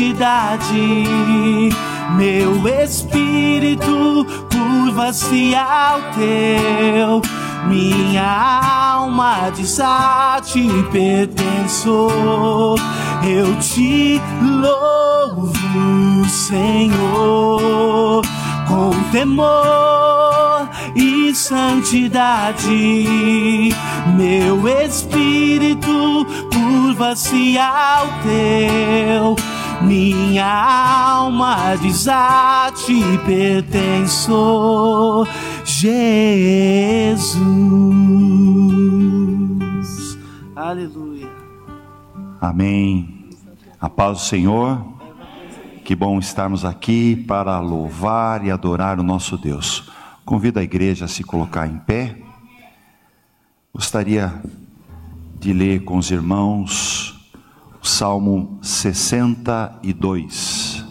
santidade. Meu espírito curva-se ao teu. Minha alma diz a pertenço. Eu te louvo, Senhor, com temor e santidade. Meu espírito curva-se ao teu. Minha alma diz a ti pertenço, Jesus. Aleluia. Amém. A paz do Senhor. Que bom estarmos aqui para louvar e adorar o nosso Deus. Convido a igreja a se colocar em pé. Gostaria de ler com os irmãos Salmo 62.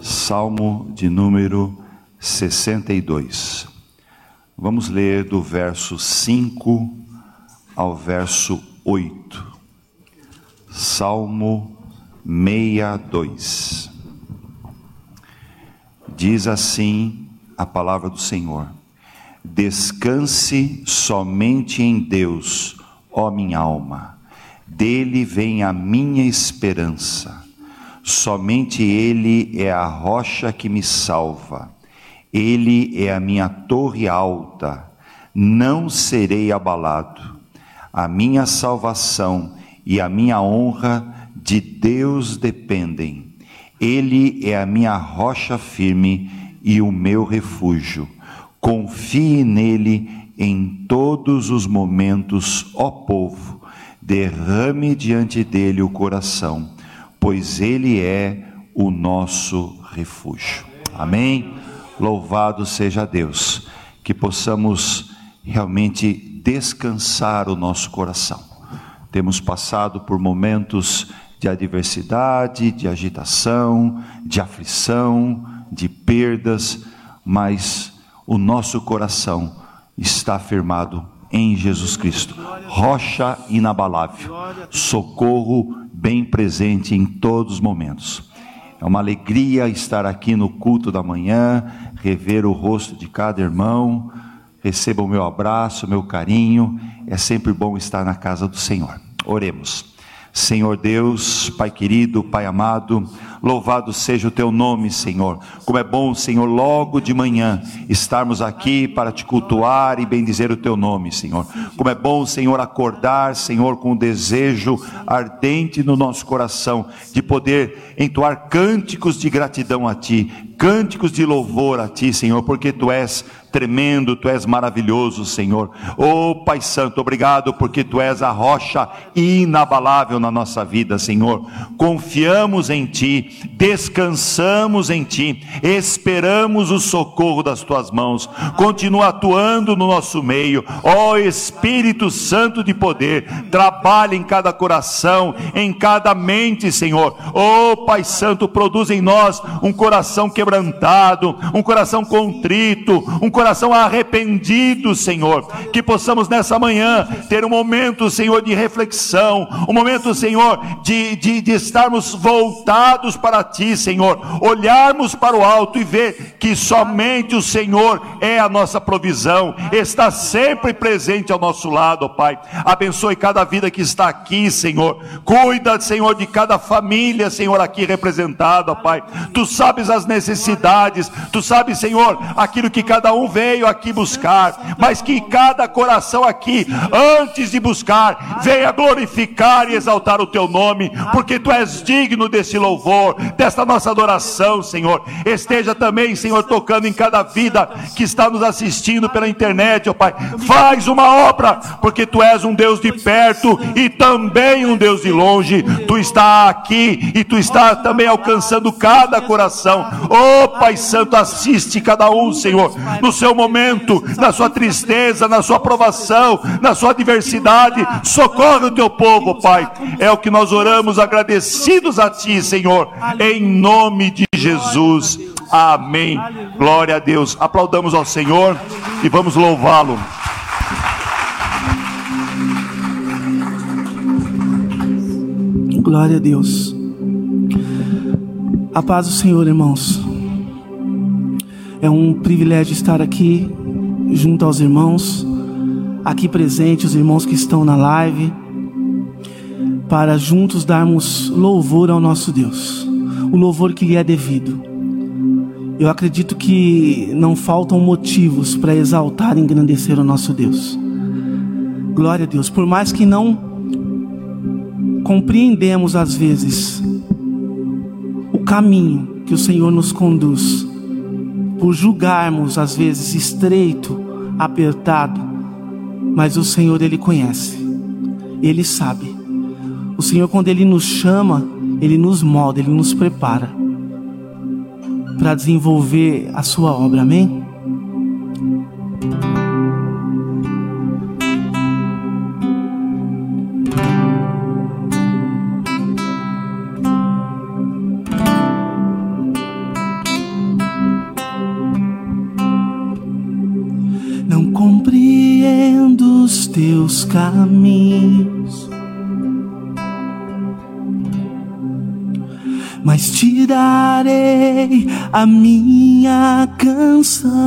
Salmo de número 62. Vamos ler do verso 5 ao verso 8. Salmo 62. Diz assim a palavra do Senhor: Descanse somente em Deus, ó minha alma, dele vem a minha esperança. Somente Ele é a rocha que me salva, Ele é a minha torre alta, não serei abalado. A minha salvação e a minha honra de Deus dependem. Ele é a minha rocha firme e o meu refúgio. Confie nele em todos os momentos, ó povo. Derrame diante dele o coração, pois ele é o nosso refúgio. Amém? Louvado seja Deus, que possamos realmente descansar o nosso coração. Temos passado por momentos de adversidade, de agitação, de aflição, de perdas, mas o nosso coração está firmado em Jesus Cristo, rocha inabalável, socorro bem presente em todos os momentos. É uma alegria estar aqui no culto da manhã, rever o rosto de cada irmão. Receba o meu abraço, meu carinho. É sempre bom estar na casa do Senhor. Oremos. Senhor Deus, Pai querido, Pai amado, louvado seja o teu nome, Senhor. Como é bom, Senhor, logo de manhã estarmos aqui para te cultuar e bendizer o teu nome, Senhor. Como é bom, Senhor, acordar, Senhor, com o desejo ardente no nosso coração de poder entoar cânticos de gratidão a ti, cânticos de louvor a ti, Senhor, porque tu és tremendo, tu és maravilhoso, Senhor. Oh, Pai Santo, obrigado porque tu és a rocha inabalável na nossa vida, Senhor. Confiamos em ti, descansamos em ti, esperamos o socorro das tuas mãos. Continua atuando no nosso meio. Ó Espírito Santo de poder, trabalha em cada coração, em cada mente, Senhor. Oh, Pai Santo, produz em nós um coração quebrantado, um coração contrito, um coração arrependido, Senhor. Que possamos nessa manhã ter um momento, Senhor, de reflexão, um momento, Senhor, de, de, de estarmos voltados para Ti, Senhor. Olharmos para o alto e ver que somente o Senhor é a nossa provisão, está sempre presente ao nosso lado, ó Pai. Abençoe cada vida que está aqui, Senhor. Cuida, Senhor, de cada família, Senhor, aqui representada, ó Pai. Tu sabes as necessidades, tu sabes, Senhor, aquilo que cada um veio aqui buscar, mas que cada coração aqui, antes de buscar, venha glorificar e exaltar o teu nome, porque tu és digno desse louvor, desta nossa adoração, Senhor. Esteja também, Senhor, tocando em cada vida que está nos assistindo pela internet, ó Pai. Faz uma obra, porque tu és um Deus de perto e também um Deus de longe. Tu está aqui e tu está também alcançando cada coração. Ó oh, Pai Santo, assiste cada um, Senhor, no seu momento, na sua tristeza, na sua provação, na sua adversidade. Socorre o teu povo, Pai. É o que nós oramos agradecidos a Ti, Senhor, em nome de Jesus. Amém. Glória a Deus. Aplaudamos ao Senhor e vamos louvá-lo. Glória a Deus. A paz do Senhor, irmãos. É um privilégio estar aqui junto aos irmãos, aqui presentes, os irmãos que estão na live, para juntos darmos louvor ao nosso Deus, o louvor que lhe é devido. Eu acredito que não faltam motivos para exaltar e engrandecer o nosso Deus. Glória a Deus. Por mais que não compreendemos às vezes o caminho que o Senhor nos conduz, por julgarmos às vezes estreito, apertado, mas o Senhor ele conhece. Ele sabe. O Senhor quando ele nos chama, ele nos molda, ele nos prepara para desenvolver a sua obra. Amém? teus caminhos. Mas te darei a minha canção,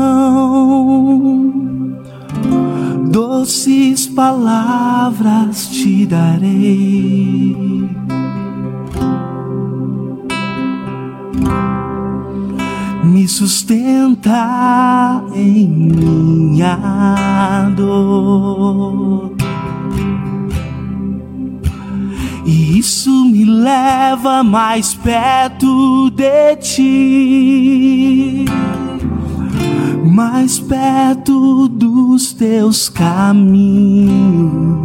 doces palavras te darei. me sustenta em minha dor. E isso me leva mais perto de ti, mais perto dos teus caminhos.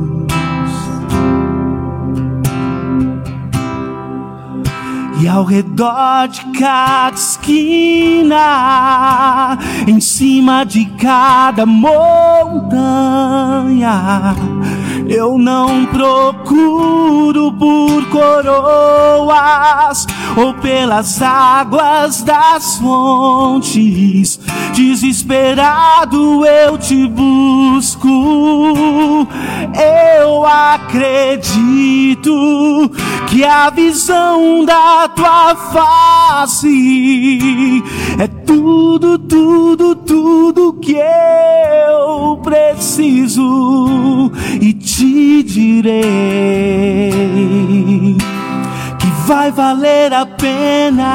E ao redor de cada esquina, em cima de cada montanha, eu não procuro por coroas ou pelas águas das fontes. Desesperado eu te busco. Eu acredito que a visão da tua face é tudo, tudo, tudo que eu preciso e te direi vai valer a pena,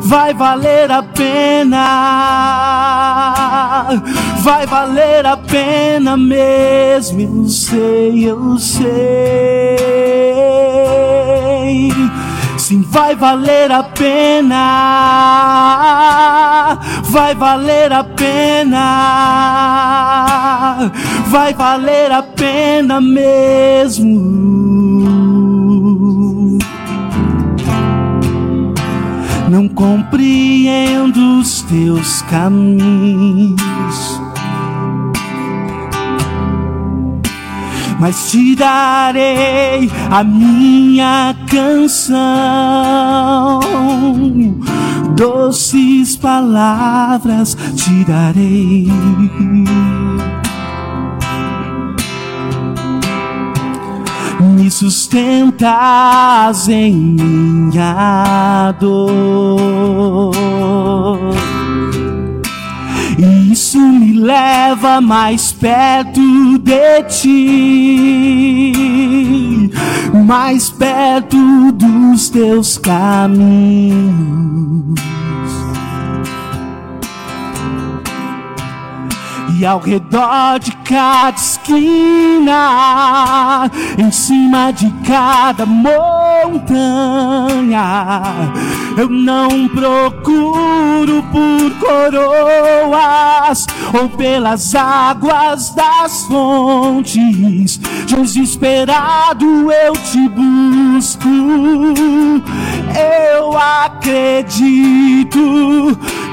vai valer a pena, vai valer a pena mesmo, eu sei, eu sei. Sim, vai valer a pena, vai valer a pena, vai valer a pena mesmo. Não compreendo os teus caminhos mas te darei a minha canção. Doces palavras te darei. Me sustentas em minha dor isso me leva mais perto de ti, mais perto dos teus caminhos. E ao redor de cada esquina, em cima de cada montanha, eu não procuro por coroas ou pelas águas das fontes. Desesperado eu te busco. Eu acredito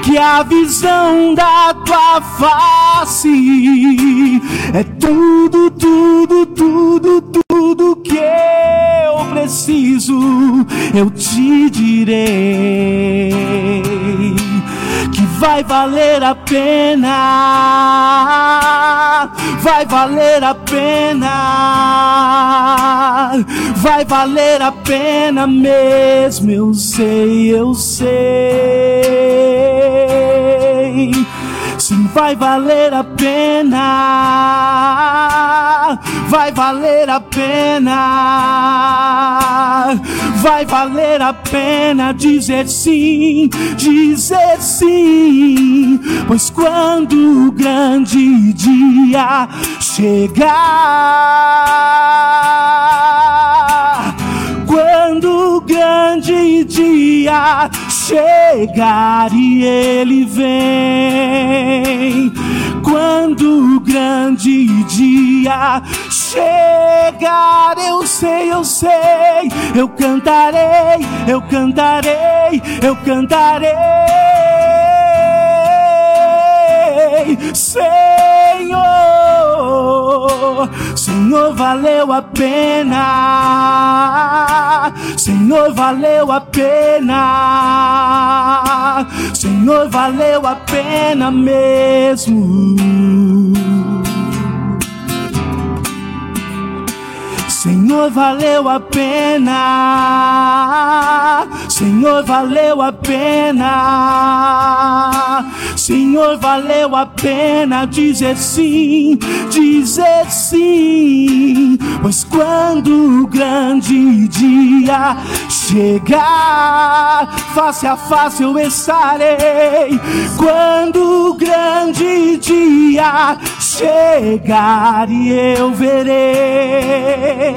que a visão da tua face é tudo, tudo, tudo, tudo que eu preciso. Eu te direi que vai valer a pena, vai valer a pena vai valer a pena mesmo, eu sei, eu sei. Vai valer a pena, vai valer a pena, vai valer a pena dizer sim, dizer sim, pois quando o grande dia chegar, quando o grande dia chegar e ele vem. Quando o grande dia chegar, eu sei, eu sei, eu cantarei, eu cantarei, eu cantarei. Senhor, Senhor, valeu a pena. Senhor, valeu a pena. Senhor, valeu a pena mesmo. Senhor, valeu a pena. Senhor, valeu a pena. Senhor, valeu a pena dizer sim, dizer sim. Pois quando o grande dia chegar, face a face eu estarei. Quando o grande dia chegar e eu verei.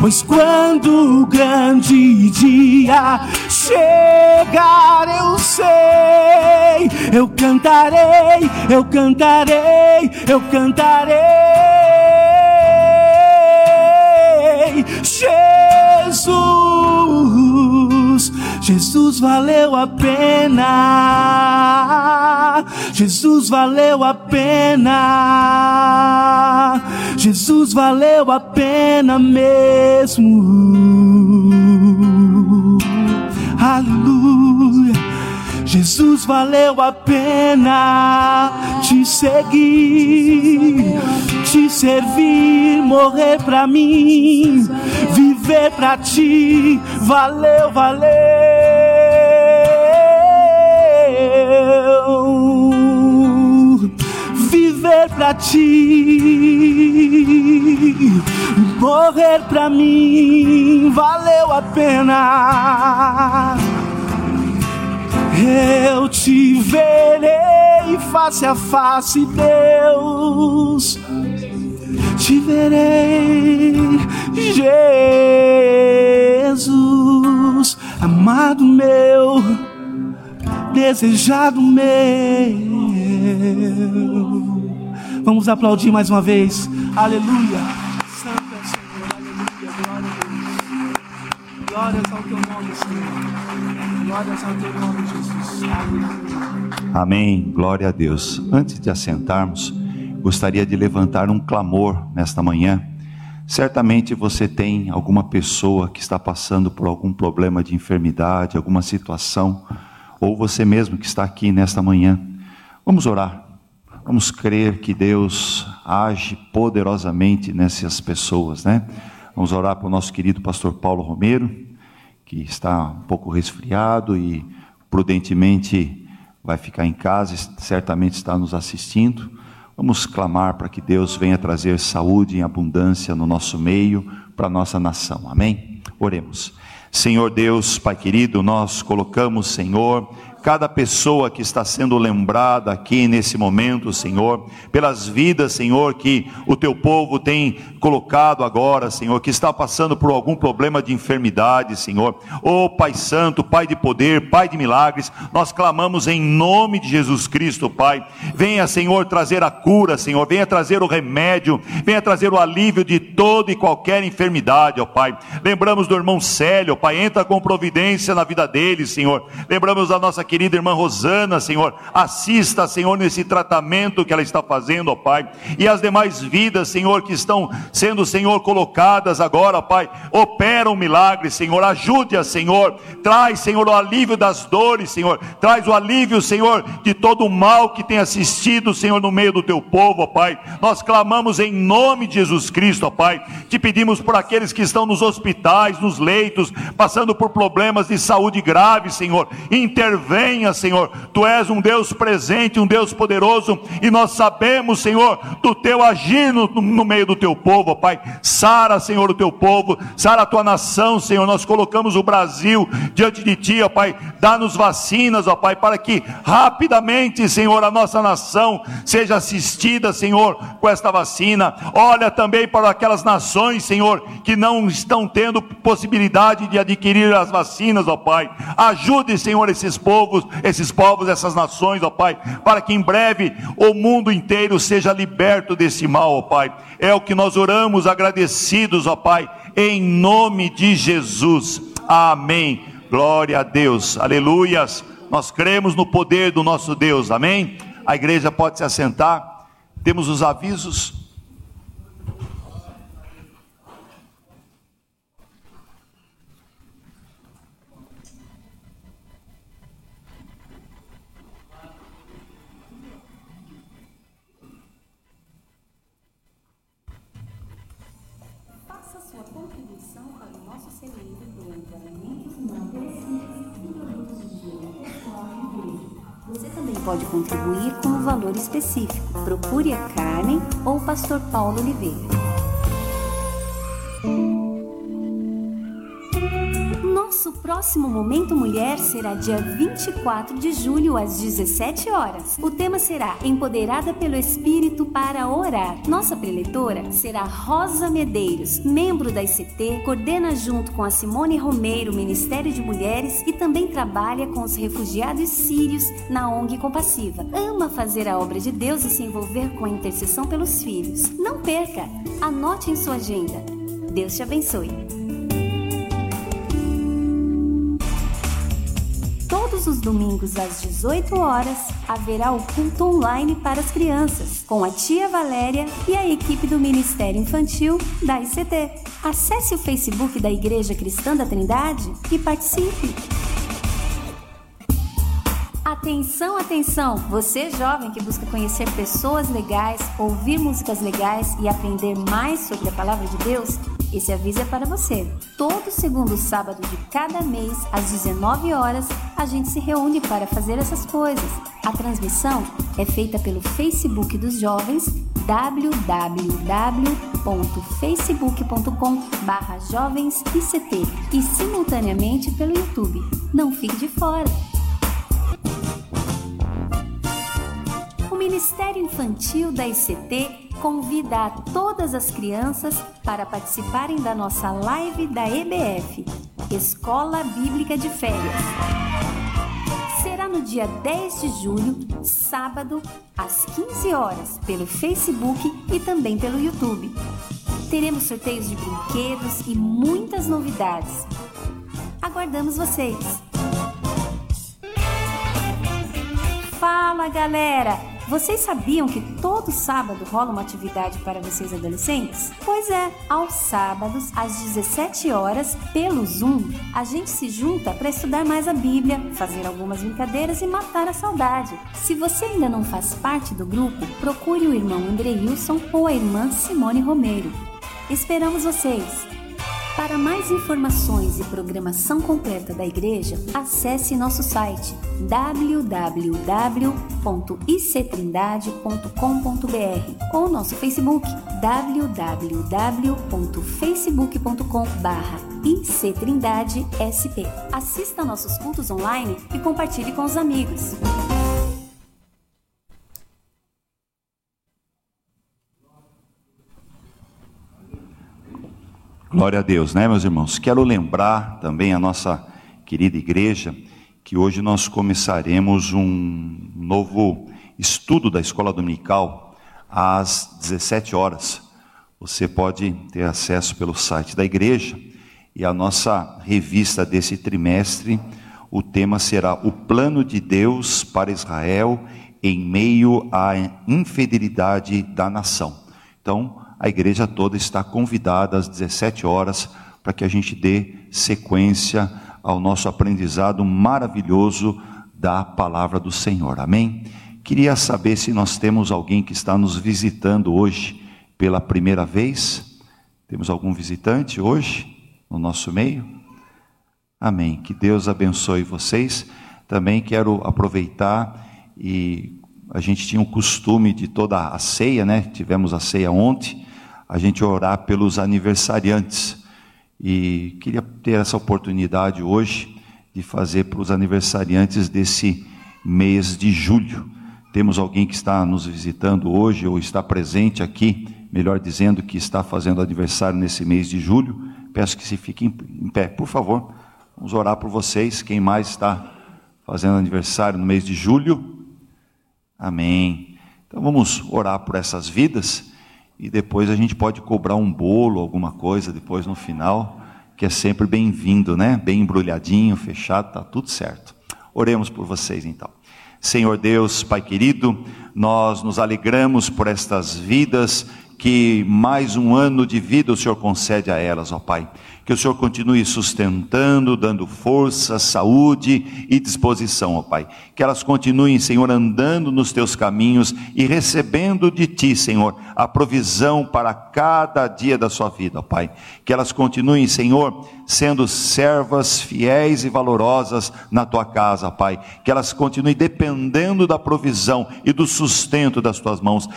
Pois quando o grande dia chegar, eu sei, eu cantarei, eu cantarei, eu cantarei. Jesus, Jesus valeu a pena. Jesus valeu a pena. Jesus valeu a pena mesmo. Jesus valeu a pena te seguir, te servir, morrer pra mim, viver pra ti. Valeu, valeu. Viver pra ti, morrer pra mim, valeu a pena eu te verei face a face, Deus. Te verei, Jesus, amado meu, desejado meu. Vamos aplaudir mais uma vez, aleluia. Santo é o Senhor, aleluia, glória a Deus. Glórias ao teu nome, Senhor. Amém. Glória a Deus. Antes de assentarmos, gostaria de levantar um clamor nesta manhã. Certamente você tem alguma pessoa que está passando por algum problema de enfermidade, alguma situação, ou você mesmo que está aqui nesta manhã. Vamos orar. Vamos crer que Deus age poderosamente nessas pessoas, né? Vamos orar para o nosso querido pastor Paulo Romero que está um pouco resfriado e prudentemente vai ficar em casa, certamente está nos assistindo. Vamos clamar para que Deus venha trazer saúde em abundância no nosso meio, para a nossa nação. Amém? Oremos. Senhor Deus, Pai querido, nós colocamos, Senhor, cada pessoa que está sendo lembrada aqui nesse momento, Senhor, pelas vidas, Senhor, que o teu povo tem colocado agora, Senhor, que está passando por algum problema de enfermidade, Senhor. Oh, Pai Santo, Pai de poder, Pai de milagres, nós clamamos em nome de Jesus Cristo, Pai. Venha, Senhor, trazer a cura, Senhor, venha trazer o remédio, venha trazer o alívio de toda e qualquer enfermidade, ó Pai. Lembramos do irmão Célio, Pai, entra com providência na vida dele, Senhor. Lembramos da nossa querida irmã Rosana, Senhor, assista, Senhor, nesse tratamento que ela está fazendo, ó Pai, e as demais vidas, Senhor, que estão sendo, Senhor, colocadas agora, Pai, opera um milagre, Senhor, ajude-a, Senhor, traz, Senhor, o alívio das dores, Senhor, traz o alívio, Senhor, de todo o mal que tem assistido, Senhor, no meio do teu povo, ó Pai, nós clamamos em nome de Jesus Cristo, ó Pai, te pedimos por aqueles que estão nos hospitais, nos leitos, passando por problemas de saúde graves, Senhor, intervenha, Senhor, Tu és um Deus presente, um Deus poderoso, e nós sabemos, Senhor, do Teu agir no, no meio do Teu povo, ó Pai, sara, Senhor, o Teu povo, sara a Tua nação, Senhor, nós colocamos o Brasil diante de Ti, ó Pai, dá-nos vacinas, ó Pai, para que rapidamente, Senhor, a nossa nação seja assistida, Senhor, com esta vacina, olha também para aquelas nações, Senhor, que não estão tendo possibilidade de adquirir as vacinas, ó Pai. Ajude, Senhor, esses povos, esses povos, essas nações, ó Pai, para que em breve o mundo inteiro seja liberto desse mal, ó Pai. É o que nós oramos agradecidos, ó Pai, em nome de Jesus. Amém. Glória a Deus. Aleluias. Nós cremos no poder do nosso Deus. Amém. A igreja pode se assentar. Temos os avisos. Pode contribuir com um valor específico. Procure a Carmen ou o pastor Paulo Oliveira. Nosso próximo Momento Mulher será dia 24 de julho às 17 horas. O tema será Empoderada pelo Espírito para Orar. Nossa preletora será Rosa Medeiros, membro da ICT, coordena junto com a Simone Romeiro Ministério de Mulheres e também trabalha com os refugiados sírios na ONG Compassiva. Ama fazer a obra de Deus e se envolver com a intercessão pelos filhos. Não perca! Anote em sua agenda. Deus te abençoe. Todos os domingos às 18 horas haverá o culto online para as crianças, com a tia Valéria e a equipe do Ministério Infantil da ICT. Acesse o Facebook da Igreja Cristã da Trindade e participe. Atenção, atenção! Você jovem que busca conhecer pessoas legais, ouvir músicas legais e aprender mais sobre a palavra de Deus, esse aviso é para você. Todo segundo sábado de cada mês, às 19 horas, a gente se reúne para fazer essas coisas. A transmissão é feita pelo Facebook dos jovens www.facebook.com/jovemsict e simultaneamente pelo YouTube. Não fique de fora. Ministério Infantil da ICT convida a todas as crianças para participarem da nossa live da EBF, Escola Bíblica de Férias. Será no dia 10 de julho, sábado, às 15 horas, pelo Facebook e também pelo YouTube. Teremos sorteios de brinquedos e muitas novidades. Aguardamos vocês! Fala galera! Vocês sabiam que todo sábado rola uma atividade para vocês adolescentes? Pois é, aos sábados, às 17 horas, pelo Zoom, a gente se junta para estudar mais a Bíblia, fazer algumas brincadeiras e matar a saudade. Se você ainda não faz parte do grupo, procure o irmão Andreilson ou a irmã Simone Romeiro. Esperamos vocês! Para mais informações e programação completa da igreja, acesse nosso site www.ictrindade.com.br ou nosso Facebook www.facebook.com/ictrindadesp. Assista nossos cultos online e compartilhe com os amigos. Glória a Deus, né, meus irmãos? Quero lembrar também a nossa querida igreja que hoje nós começaremos um novo estudo da escola dominical às 17 horas. Você pode ter acesso pelo site da igreja e a nossa revista desse trimestre, O tema será o plano de Deus para Israel em meio à infidelidade da nação. Então, a igreja toda está convidada às 17 horas para que a gente dê sequência ao nosso aprendizado maravilhoso da palavra do Senhor. Amém? Queria saber se nós temos alguém que está nos visitando hoje pela primeira vez. Temos algum visitante hoje no nosso meio? Amém. Que Deus abençoe vocês. Também quero aproveitar e a gente tinha o costume de toda a ceia, né? Tivemos a ceia ontem, a gente orar pelos aniversariantes. E queria ter essa oportunidade hoje de fazer para os aniversariantes desse mês de julho. Temos alguém que está nos visitando hoje ou está presente aqui, melhor dizendo, que está fazendo aniversário nesse mês de julho. Peço que se fiquem em pé, por favor. Vamos orar por vocês. Quem mais está fazendo aniversário no mês de julho? Amém. Então vamos orar por essas vidas e depois a gente pode cobrar um bolo, alguma coisa depois no final, que é sempre bem-vindo, né? Bem embrulhadinho, fechado, tá tudo certo. Oremos por vocês então. Senhor Deus, Pai querido, nós nos alegramos por estas vidas que mais um ano de vida o Senhor concede a elas, ó Pai. Que o Senhor continue sustentando, dando força, saúde e disposição, ó Pai. Que elas continuem, Senhor, andando nos teus caminhos e recebendo de Ti, Senhor, a provisão para cada dia da sua vida, ó Pai. Que elas continuem, Senhor, sendo servas fiéis e valorosas na Tua casa, Pai. Que elas continuem dependendo da provisão e do sustento das Tuas mãos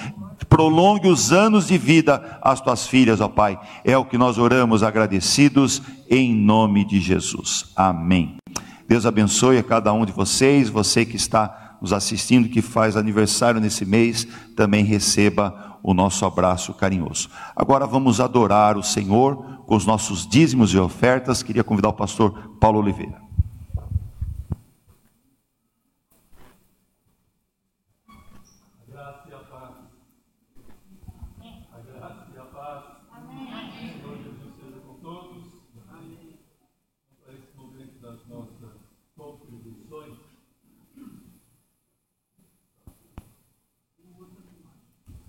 prolongue os anos de vida às tuas filhas, ó Pai. É o que nós oramos agradecidos em nome de Jesus. Amém. Deus abençoe a cada um de vocês, você que está nos assistindo, que faz aniversário nesse mês, também receba o nosso abraço carinhoso. Agora vamos adorar o Senhor com os nossos dízimos e ofertas. Queria convidar o pastor Paulo Oliveira.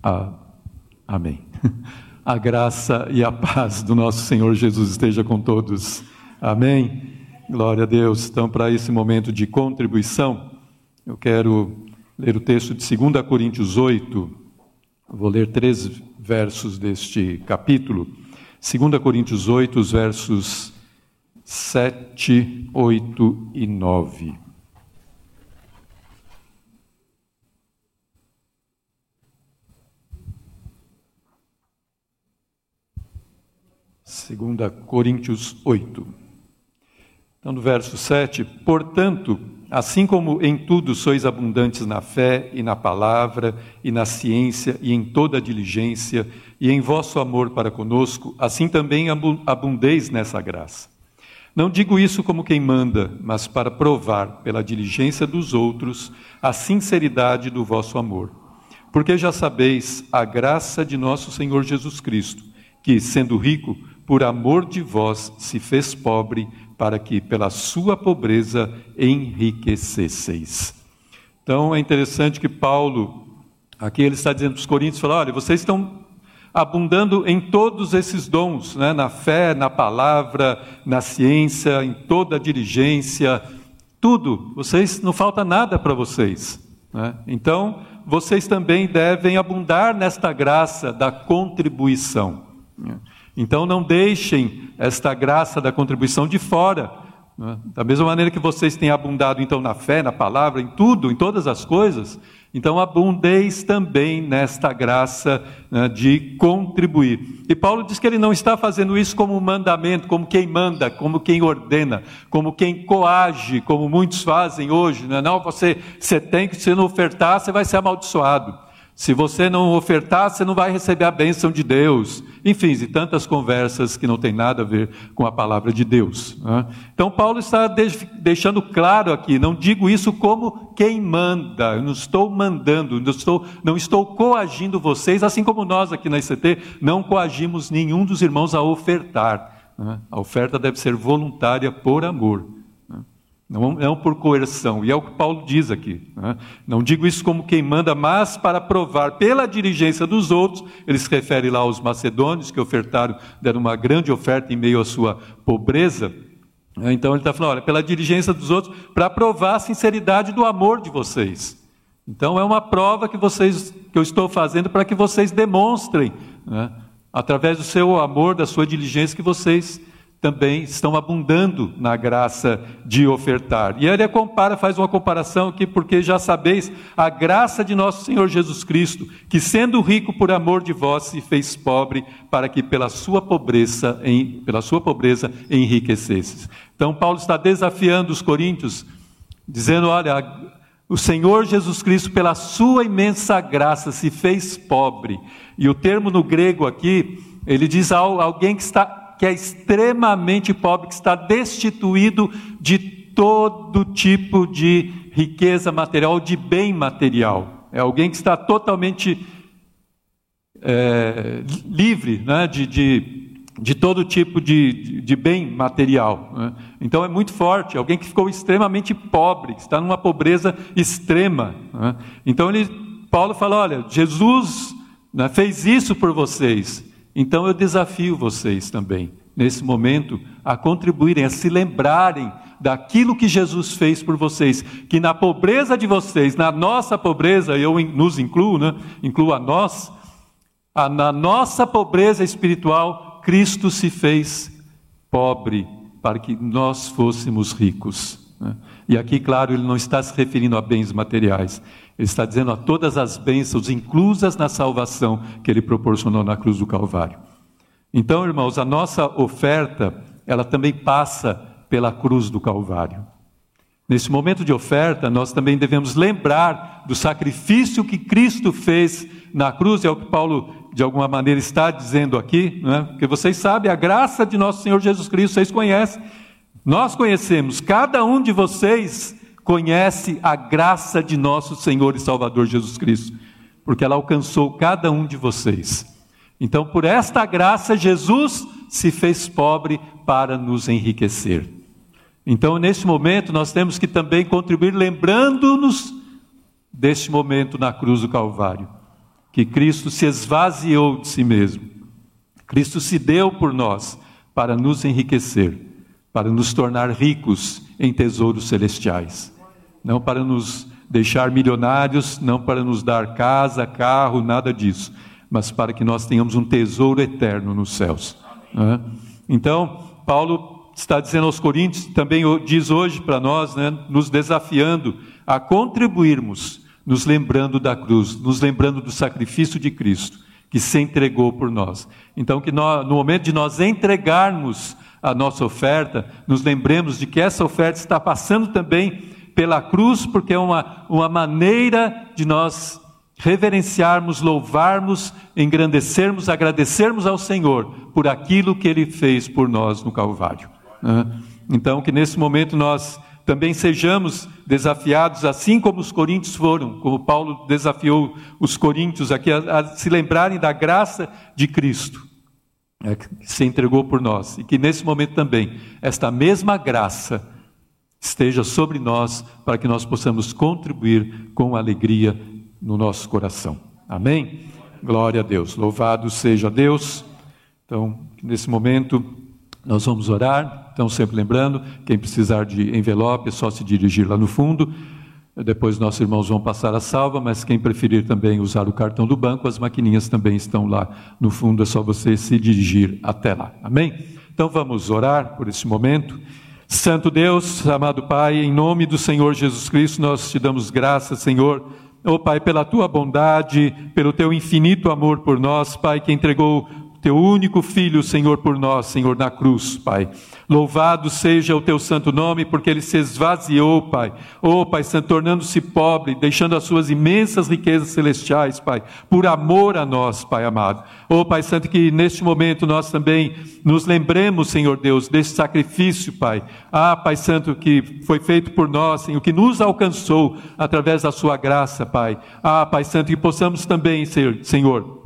Ah, amém. A graça e a paz do nosso Senhor Jesus esteja com todos. Amém. Glória a Deus. Então, para esse momento de contribuição, eu quero ler o texto de 2 Coríntios 8. Vou ler três versos deste capítulo. 2 Coríntios 8, os versos 7, 8 e 9. 2 Coríntios 8. Então, no verso 7, portanto, assim como em tudo sois abundantes na fé e na palavra e na ciência e em toda diligência e em vosso amor para conosco, assim também abundeis nessa graça. Não digo isso como quem manda, mas para provar pela diligência dos outros a sinceridade do vosso amor. Porque já sabeis a graça de nosso Senhor Jesus Cristo, que, sendo rico, por amor de vós se fez pobre, para que pela sua pobreza enriquecesseis. Então é interessante que Paulo, aqui ele está dizendo para os coríntios, fala, olha, vocês estão abundando em todos esses dons, né? na fé, na palavra, na ciência, em toda a diligência, tudo, vocês, não falta nada para vocês. Né? Então, vocês também devem abundar nesta graça da contribuição. Então não deixem esta graça da contribuição de fora. Né? Da mesma maneira que vocês têm abundado então na fé, na palavra, em tudo, em todas as coisas, então abundeis também nesta graça né, de contribuir. E Paulo diz que ele não está fazendo isso como um mandamento, como quem manda, como quem ordena, como quem coage, como muitos fazem hoje. Né? Não, você, você tem que, se não ofertar, você vai ser amaldiçoado. Se você não ofertar, você não vai receber a bênção de Deus. Enfim, e tantas conversas que não tem nada a ver com a palavra de Deus. Né? Então, Paulo está deixando claro aqui: não digo isso como quem manda, eu não estou mandando, não estou, não estou coagindo vocês, assim como nós aqui na ICT não coagimos nenhum dos irmãos a ofertar. Né? A oferta deve ser voluntária por amor. Né? não, não por coerção, e é o que Paulo diz aqui. Né? Não digo isso como quem manda, mas para provar pela diligência dos outros, ele se refere lá aos macedônios que ofertaram, deram uma grande oferta em meio à sua pobreza. Então ele está falando, olha, pela diligência dos outros, para provar a sinceridade do amor de vocês. Então é uma prova que vocês, que eu estou fazendo para que vocês demonstrem, né? através do seu amor, da sua diligência, que vocês também estão abundando na graça de ofertar. E ele compara, faz uma comparação aqui, porque já sabeis a graça de nosso Senhor Jesus Cristo, que sendo rico por amor de vós se fez pobre, para que pela sua pobreza, em, pela sua pobreza enriquecesses. Então Paulo está desafiando os coríntios, dizendo: olha, o Senhor Jesus Cristo, pela sua imensa graça, se fez pobre. E o termo no grego aqui, ele diz alguém que está que é extremamente pobre, que está destituído de todo tipo de riqueza material, de bem material. É alguém que está totalmente é, livre né, de, de, de, todo tipo de, de bem material. Né? Então é muito forte, alguém que ficou extremamente pobre, que está numa pobreza extrema. Né? Então ele, Paulo fala: olha, Jesus né, fez isso por vocês. Então eu desafio vocês também, nesse momento, a contribuírem, a se lembrarem daquilo que Jesus fez por vocês, que na pobreza de vocês, na nossa pobreza, eu nos incluo, né? incluo a nós, a, na nossa pobreza espiritual, Cristo se fez pobre para que nós fôssemos ricos. Né? E aqui, claro, ele não está se referindo a bens materiais, ele está dizendo a todas as bênçãos inclusas na salvação que ele proporcionou na cruz do Calvário. Então, irmãos, a nossa oferta, ela também passa pela cruz do Calvário. Nesse momento de oferta, nós também devemos lembrar do sacrifício que Cristo fez na cruz, é o que Paulo, de alguma maneira, está dizendo aqui, né? porque vocês sabem, a graça de nosso Senhor Jesus Cristo, vocês conhecem, nós conhecemos, cada um de vocês conhece a graça de nosso Senhor e Salvador Jesus Cristo, porque ela alcançou cada um de vocês. Então, por esta graça, Jesus se fez pobre para nos enriquecer. Então, neste momento, nós temos que também contribuir, lembrando-nos deste momento na cruz do Calvário, que Cristo se esvaziou de si mesmo. Cristo se deu por nós para nos enriquecer, para nos tornar ricos em tesouros celestiais não para nos deixar milionários, não para nos dar casa, carro, nada disso, mas para que nós tenhamos um tesouro eterno nos céus. Né? Então, Paulo está dizendo aos Coríntios, também diz hoje para nós, né, nos desafiando a contribuirmos, nos lembrando da cruz, nos lembrando do sacrifício de Cristo, que se entregou por nós. Então, que nós, no momento de nós entregarmos a nossa oferta, nos lembremos de que essa oferta está passando também pela cruz, porque é uma, uma maneira de nós reverenciarmos, louvarmos, engrandecermos, agradecermos ao Senhor por aquilo que Ele fez por nós no Calvário. Né? Então, que nesse momento nós também sejamos desafiados, assim como os coríntios foram, como Paulo desafiou os coríntios aqui a, a se lembrarem da graça de Cristo, é, que se entregou por nós, e que nesse momento também esta mesma graça esteja sobre nós, para que nós possamos contribuir com alegria no nosso coração. Amém? Glória a Deus. Louvado seja Deus. Então, nesse momento, nós vamos orar. Então, sempre lembrando, quem precisar de envelope é só se dirigir lá no fundo. Depois nossos irmãos vão passar a salva, mas quem preferir também usar o cartão do banco, as maquininhas também estão lá no fundo, é só você se dirigir até lá. Amém? Então vamos orar por esse momento. Santo Deus, amado Pai, em nome do Senhor Jesus Cristo, nós te damos graças, Senhor. Oh Pai, pela tua bondade, pelo teu infinito amor por nós, Pai, que entregou teu único filho, Senhor, por nós, Senhor, na cruz, Pai. Louvado seja o teu santo nome, porque ele se esvaziou, Pai. Oh, Pai Santo, tornando-se pobre, deixando as suas imensas riquezas celestiais, Pai, por amor a nós, Pai amado. Oh, Pai Santo, que neste momento nós também nos lembremos, Senhor Deus, desse sacrifício, Pai. Ah, Pai Santo, que foi feito por nós, Senhor, que nos alcançou através da sua graça, Pai. Ah, Pai Santo, que possamos também, Senhor,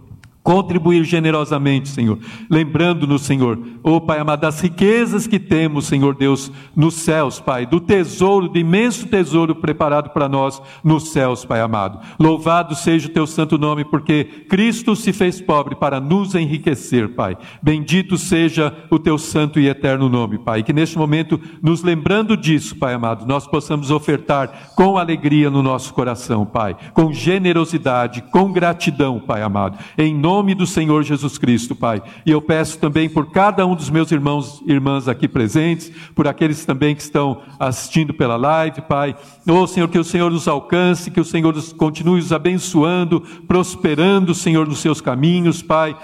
contribuir generosamente, Senhor, lembrando-nos, Senhor, oh Pai amado, das riquezas que temos, Senhor Deus, nos céus, Pai, do tesouro, do imenso tesouro preparado para nós nos céus, Pai amado. Louvado seja o teu santo nome, porque Cristo se fez pobre para nos enriquecer, Pai. Bendito seja o teu santo e eterno nome, Pai. Que neste momento, nos lembrando disso, Pai amado, nós possamos ofertar com alegria no nosso coração, Pai, com generosidade, com gratidão, Pai amado. Em nome nome do Senhor Jesus Cristo, Pai. E eu peço também por cada um dos meus irmãos e irmãs aqui presentes, por aqueles também que estão assistindo pela live, Pai. Oh, Senhor, que o Senhor nos alcance, que o Senhor continue os abençoando, prosperando, Senhor, nos seus caminhos, Pai.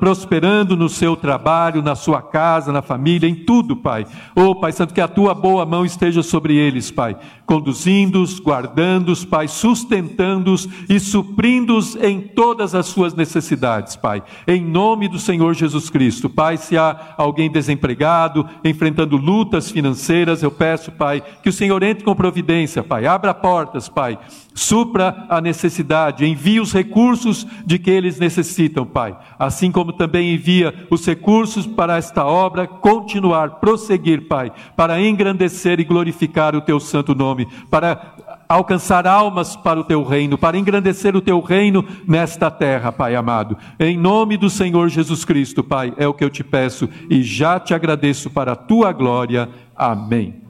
Prosperando no seu trabalho, na sua casa, na família, em tudo, Pai. Oh, Pai Santo, que a tua boa mão esteja sobre eles, Pai. Conduzindo-os, guardando-os, Pai, sustentando-os e suprindo-os em todas as suas necessidades necessidades, Pai. Em nome do Senhor Jesus Cristo. Pai, se há alguém desempregado, enfrentando lutas financeiras, eu peço, Pai, que o Senhor entre com providência, Pai. Abra portas, Pai. Supra a necessidade, envie os recursos de que eles necessitam, Pai. Assim como também envia os recursos para esta obra continuar, prosseguir, Pai, para engrandecer e glorificar o teu santo nome, para alcançar almas para o teu reino, para engrandecer o teu reino nesta terra, Pai amado. Em nome do Senhor Jesus Cristo, Pai, é o que eu te peço e já te agradeço para a tua glória. Amém.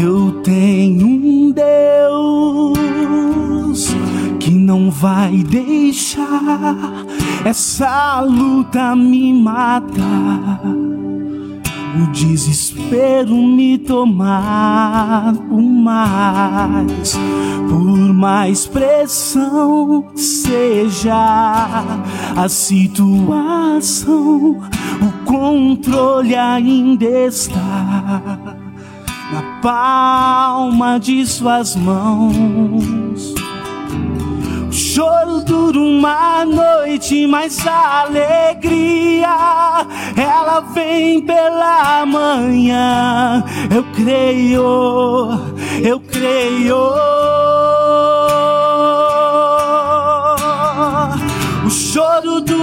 eu tenho um Deus que não vai deixar essa luta me matar. O desespero me tomar por mais, por mais pressão seja a situação, o controle ainda está na palma de suas mãos. O choro dura uma noite, mas a alegria ela vem pela manhã. Eu creio, eu creio.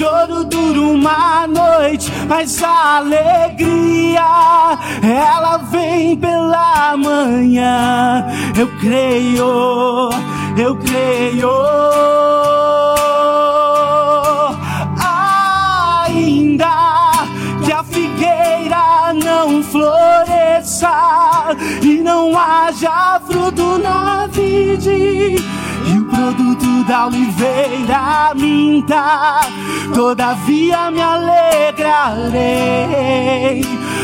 Choro dura uma noite, mas a alegria ela vem pela manhã. Eu creio, eu creio. Ainda que a figueira não floresça e não haja fruto na vide produto da oliveira minta. Todavia me alegrarei,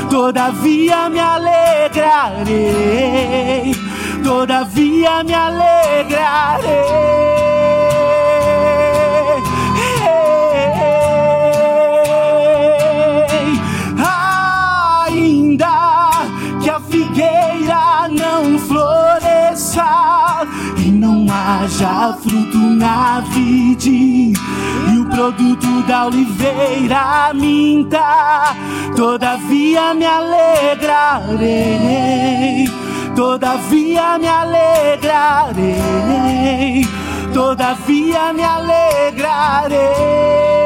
todavia me alegrarei, todavia me alegrarei. Haja fruto na vide e o produto da oliveira minta. Todavia me alegrarei, todavia me alegrarei, todavia me alegrarei.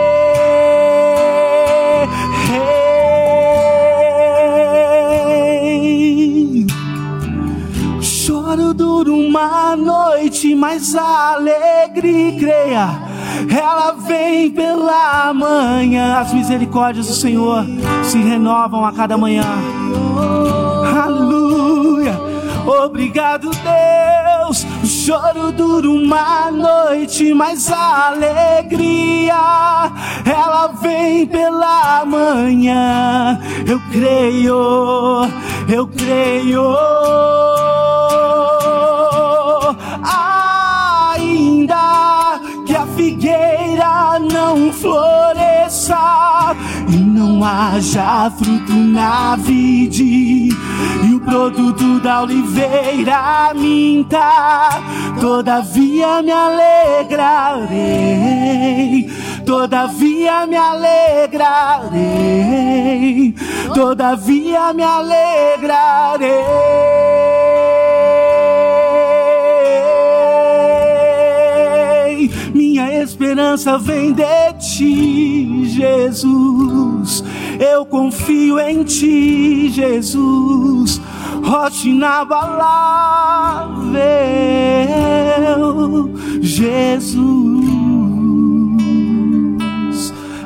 Uma noite, mas a alegre creia, ela vem pela manhã. As misericórdias do Senhor se renovam a cada manhã. Aleluia. Obrigado, Deus. O choro dura uma noite, mas a alegria ela vem pela manhã. Eu creio, eu creio. Não floresça e não haja fruto na vide. E o produto da oliveira minta, todavia me alegrarei, todavia me alegrarei, todavia me alegrarei. Esperança vem de ti, Jesus. Eu confio em ti, Jesus. Rocha inabalável, Jesus.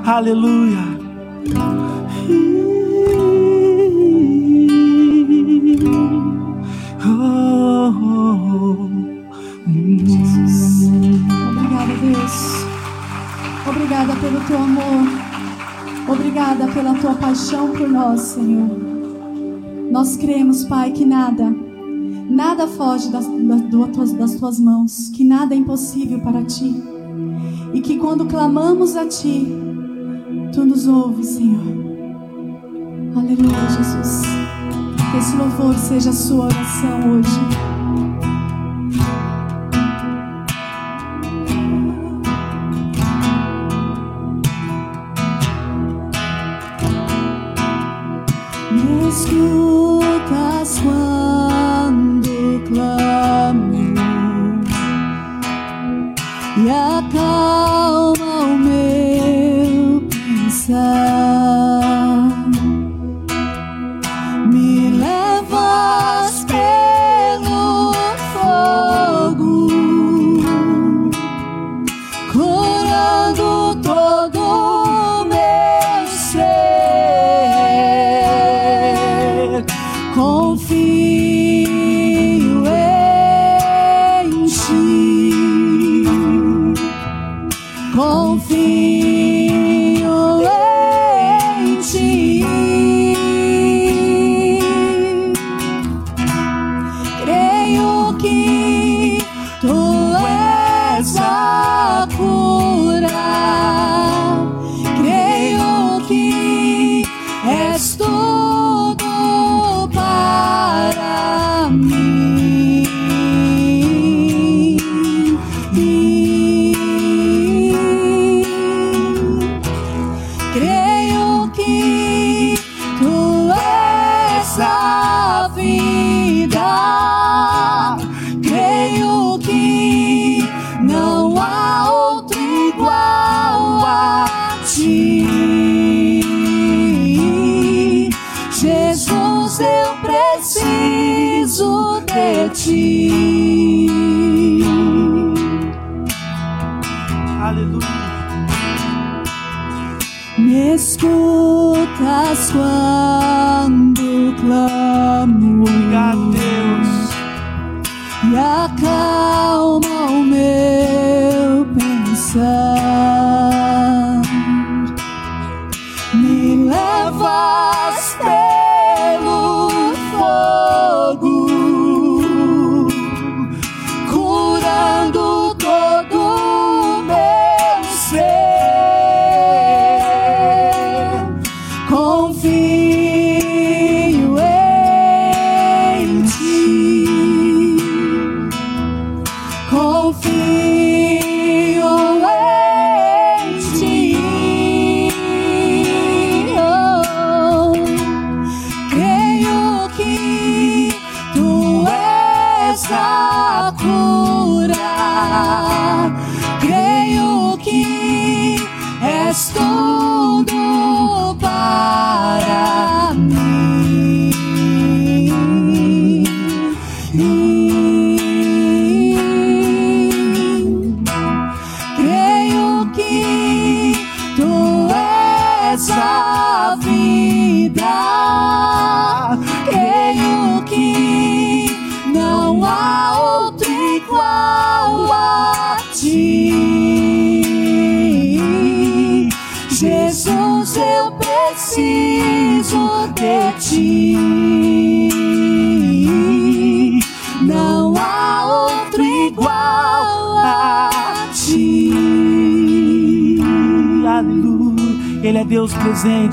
Aleluia. Obrigada pelo teu amor. Obrigada pela tua paixão por nós, Senhor. Nós cremos, Pai, que nada, nada foge das, das, das tuas mãos, que nada é impossível para ti. E que quando clamamos a ti, tu nos ouves, Senhor. Aleluia, Jesus. Que esse louvor seja a sua oração hoje.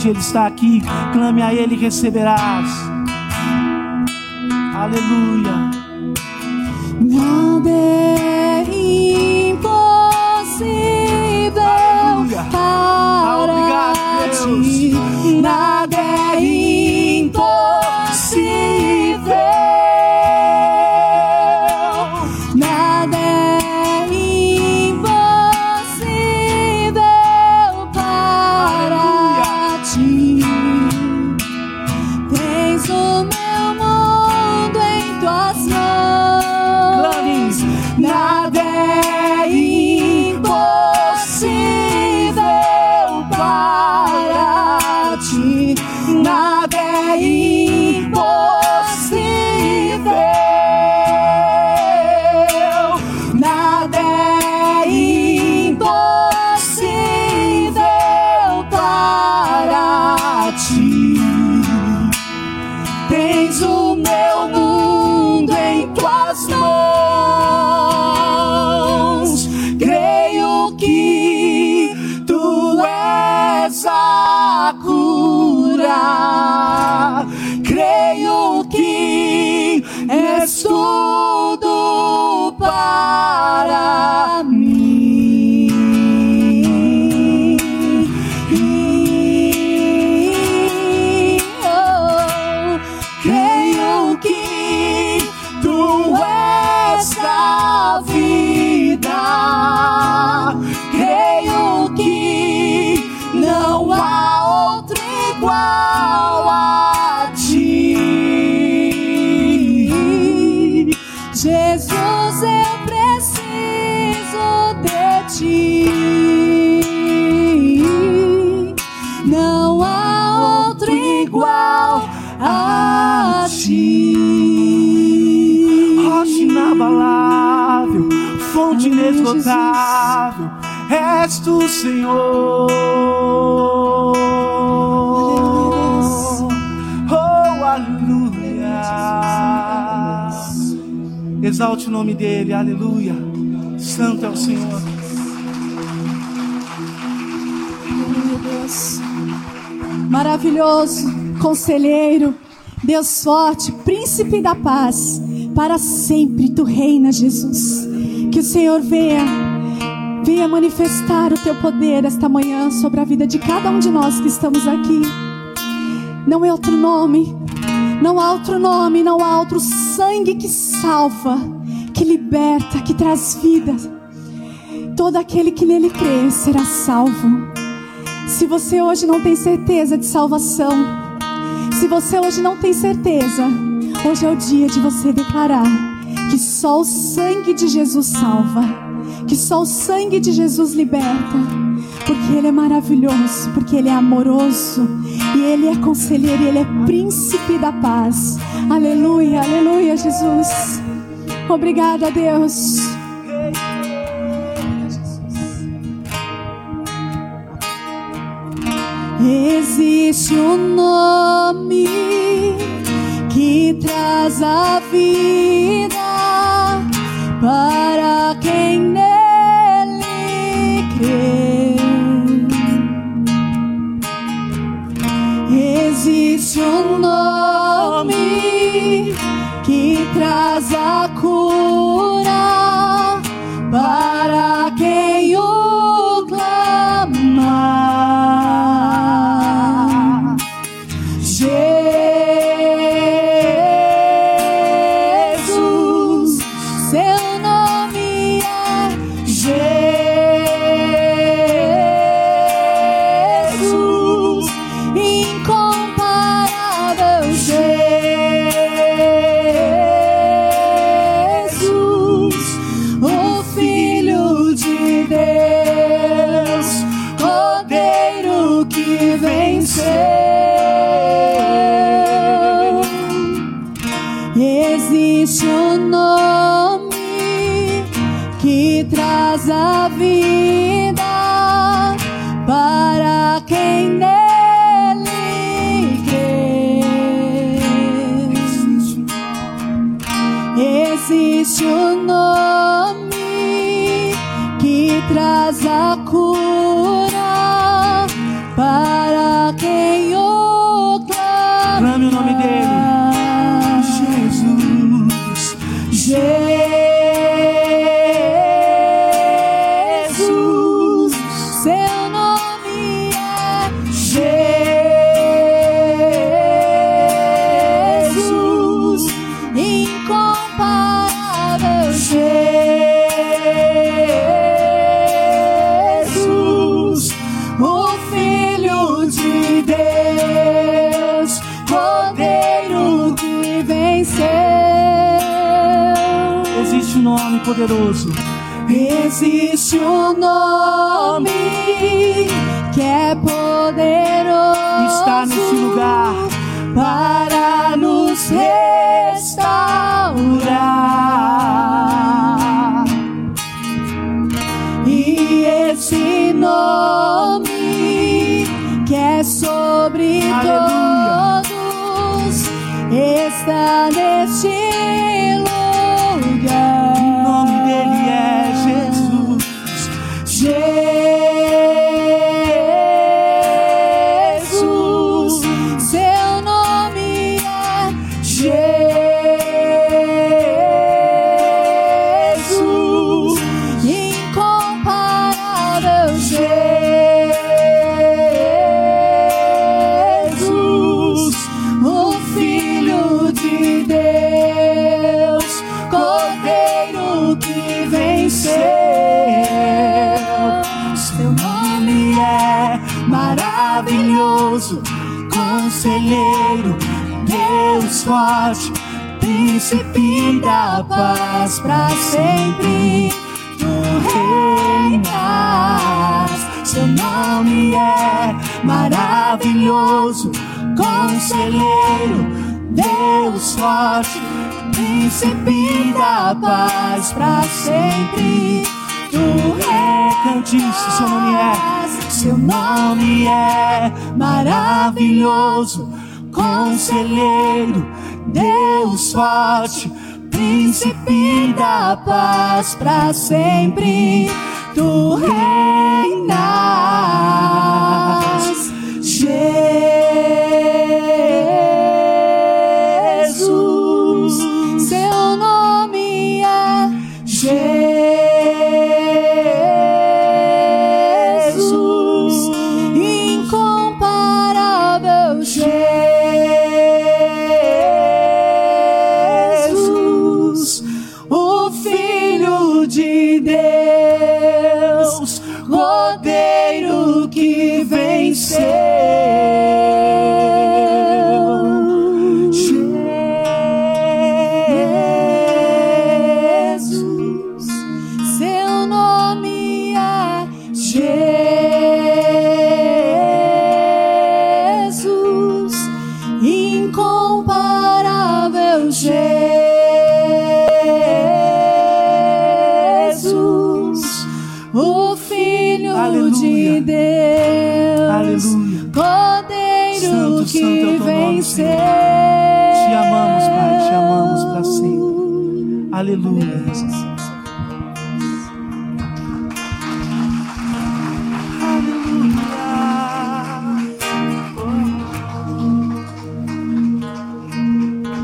Presente, Ele está aqui. Clame a Ele e receberás. Aleluia. Tu, Senhor. Oh, aleluia. Exalte o nome dele, aleluia. Santo é o Senhor. Deus. Maravilhoso, conselheiro, Deus forte, príncipe da paz, para sempre tu reina, Jesus. Que o Senhor venha, venha manifestar o teu poder esta manhã sobre a vida de cada um de nós que estamos aqui. Não é outro nome, não há outro nome, não há outro sangue que salva, que liberta, que traz vida. Todo aquele que nele crê será salvo. Se você hoje não tem certeza de salvação, se você hoje não tem certeza, hoje é o dia de você declarar que só o sangue de Jesus salva, que só o sangue de Jesus liberta, porque Ele é maravilhoso, porque Ele é amoroso, e Ele é conselheiro, e Ele é príncipe da paz. Aleluia, aleluia, Jesus. Obrigada, Deus. Existe um nome que traz a vida para quem nele crê. Existe um nome que traz a cura para está neste sempre. Tu reinas, Cante isso, seu nome é. seu nome é maravilhoso, conselheiro, Deus forte, príncipe da paz para sempre. Tu reinas,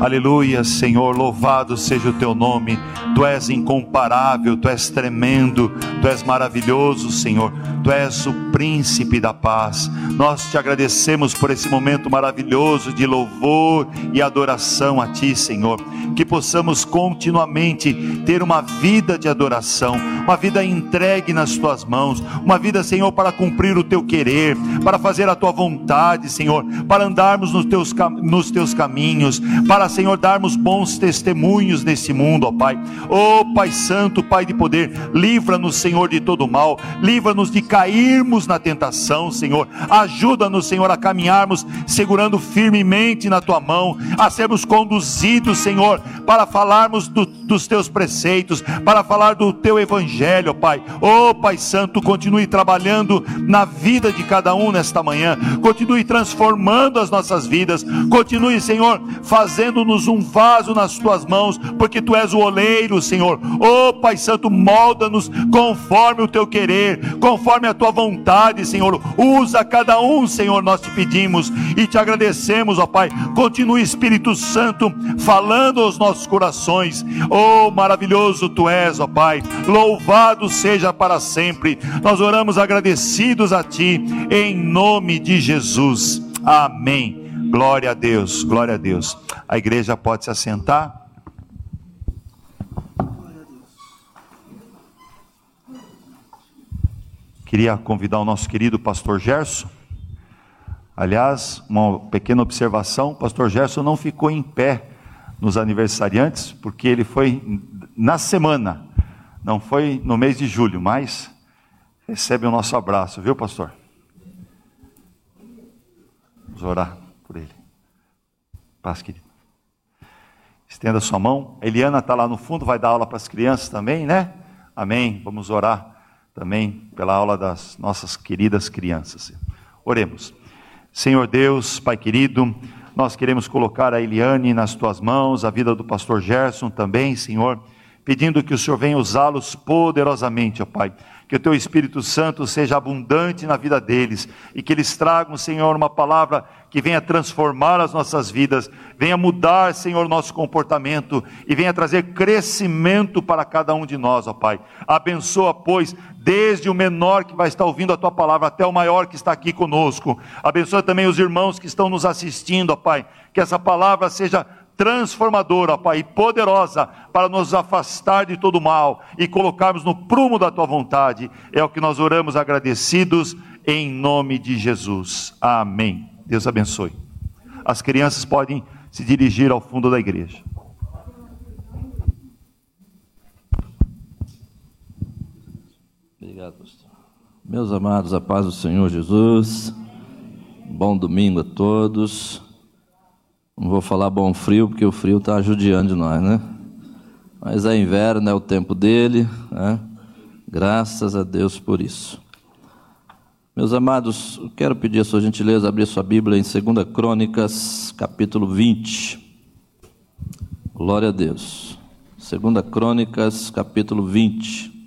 Aleluia, Senhor, louvado seja o teu nome. Tu és incomparável, tu és tremendo, tu és maravilhoso, Senhor. Tu és o príncipe da paz. Nós te agradecemos por esse momento maravilhoso de louvor e adoração a ti, Senhor. Que possamos continuamente ter uma vida de adoração, uma vida entregue nas tuas mãos, uma vida, Senhor, para cumprir o teu querer, para fazer a tua vontade, Senhor, para andarmos nos teus, nos teus caminhos, para, Senhor, darmos bons testemunhos nesse mundo, ó Pai. Ó Pai Santo, Pai de poder, livra-nos, Senhor, de todo mal, livra-nos de cairmos na tentação, Senhor. Ajuda-nos, Senhor, a caminharmos segurando firmemente na tua mão, a sermos conduzidos, Senhor, para falarmos do- dos teus preceitos, para falar do teu evangelho, Pai. Ó Pai Santo, continue trabalhando na vida de cada um nesta manhã, continue transformando as nossas vidas, continue, Senhor, fazendo-nos um vaso nas tuas mãos, porque tu és o oleiro, Senhor. Ó Pai Santo, molda-nos conforme o teu querer, conforme a tua vontade, Senhor. Usa cada um, Senhor, nós te pedimos e te agradecemos, ó Pai. Continue, Espírito Santo, falando aos nossos corações. Oh, maravilhoso tu és, ó Pai. Louvado seja para sempre. Nós oramos agradecidos a ti, em nome de Jesus. Amém. Glória a Deus, glória a Deus. A igreja pode se assentar. Queria convidar o nosso querido pastor Gerson. Aliás, uma pequena observação: o pastor Gerson não ficou em pé nos aniversariantes, porque ele foi na semana, não foi no mês de julho, mas recebe o nosso abraço, viu, pastor? Vamos orar por ele. Paz, querido. Estenda sua mão. A Eliana está lá no fundo, vai dar aula para as crianças também, né? Amém. Vamos orar também pela aula das nossas queridas crianças. Oremos. Senhor Deus, Pai querido, nós queremos colocar a Eliane nas tuas mãos, a vida do pastor Gerson também, Senhor, pedindo que o Senhor venha usá-los poderosamente, ó Pai que o teu Espírito Santo seja abundante na vida deles e que eles tragam, Senhor, uma palavra que venha transformar as nossas vidas, venha mudar, Senhor, nosso comportamento e venha trazer crescimento para cada um de nós, ó Pai. Abençoa, pois, desde o menor que vai estar ouvindo a tua palavra até o maior que está aqui conosco. Abençoa também os irmãos que estão nos assistindo, ó Pai. Que essa palavra seja transformadora, Pai, poderosa para nos afastar de todo mal e colocarmos no prumo da tua vontade. É o que nós oramos agradecidos em nome de Jesus. Amém. Deus abençoe. As crianças podem se dirigir ao fundo da igreja. Obrigado, pastor. Meus amados, a paz do Senhor Jesus. Bom domingo a todos. Não vou falar bom frio, porque o frio está judiando de nós, né? Mas é inverno, é o tempo dele, né? Graças a Deus por isso. Meus amados, quero pedir a sua gentileza abrir sua Bíblia em 2 Crônicas, capítulo 20. Glória a Deus. 2 Crônicas, capítulo 20.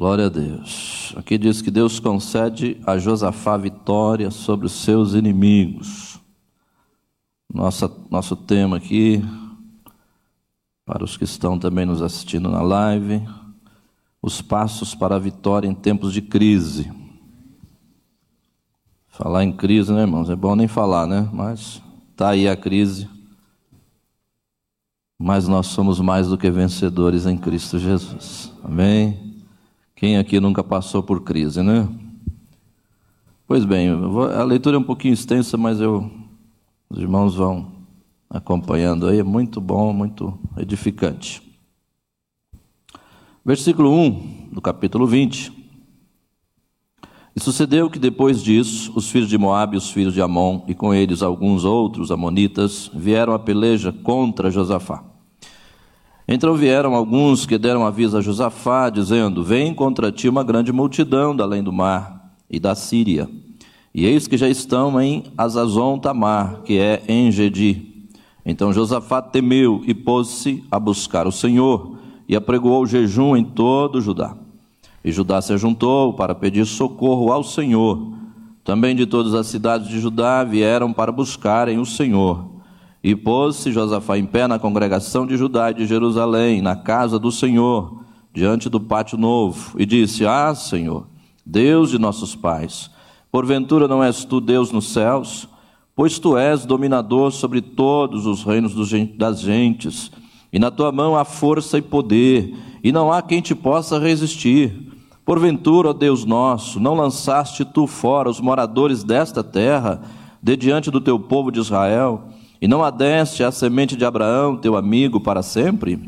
Glória a Deus. Aqui diz que Deus concede a Josafá vitória sobre os seus inimigos. Nossa, nosso tema aqui, para os que estão também nos assistindo na live, os passos para a vitória em tempos de crise. Falar em crise, né, irmãos? É bom nem falar, né? Mas tá aí a crise. Mas nós somos mais do que vencedores em Cristo Jesus. Amém? Quem aqui nunca passou por crise, né? Pois bem, a leitura é um pouquinho extensa, mas eu, os irmãos vão acompanhando aí, é muito bom, muito edificante. Versículo 1 do capítulo 20. E sucedeu que depois disso, os filhos de Moabe e os filhos de Amon, e com eles alguns outros amonitas, vieram a peleja contra Josafá. Então vieram alguns que deram aviso a Josafá, dizendo: Vem contra ti uma grande multidão da além do mar e da Síria. E eis que já estão em Azazon Tamar, que é em Gedi. Então Josafá temeu e pôs-se a buscar o Senhor, e apregoou jejum em todo Judá. E Judá se juntou para pedir socorro ao Senhor. Também de todas as cidades de Judá vieram para buscarem o Senhor. E pôs-se Josafá em pé na congregação de Judá e de Jerusalém, na casa do Senhor, diante do pátio novo, e disse: Ah, Senhor, Deus de nossos pais, porventura não és tu Deus nos céus? Pois tu és dominador sobre todos os reinos das gentes, e na tua mão há força e poder, e não há quem te possa resistir. Porventura, ó Deus nosso, não lançaste tu fora os moradores desta terra, de diante do teu povo de Israel? E não adeste a semente de Abraão, teu amigo, para sempre?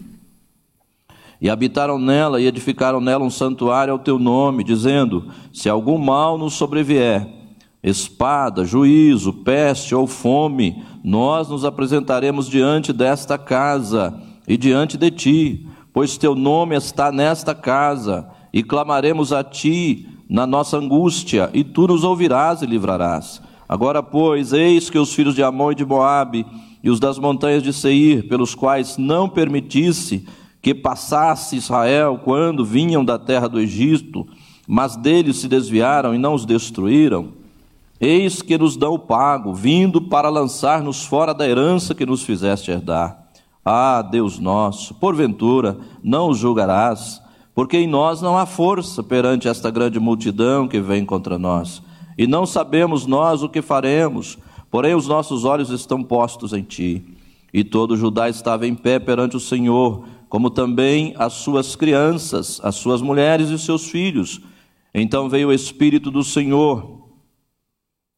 E habitaram nela e edificaram nela um santuário ao teu nome, dizendo: Se algum mal nos sobrevier, espada, juízo, peste ou fome, nós nos apresentaremos diante desta casa e diante de ti, pois teu nome está nesta casa, e clamaremos a ti na nossa angústia, e tu nos ouvirás e livrarás. Agora, pois, eis que os filhos de Amon e de Moabe e os das montanhas de Seir, pelos quais não permitisse que passasse Israel quando vinham da terra do Egito, mas deles se desviaram e não os destruíram, eis que nos dão o pago, vindo para lançar-nos fora da herança que nos fizeste herdar. Ah, Deus nosso, porventura não os julgarás, porque em nós não há força perante esta grande multidão que vem contra nós, e não sabemos nós o que faremos, porém os nossos olhos estão postos em ti. E todo Judá estava em pé perante o Senhor, como também as suas crianças, as suas mulheres e seus filhos. Então veio o Espírito do Senhor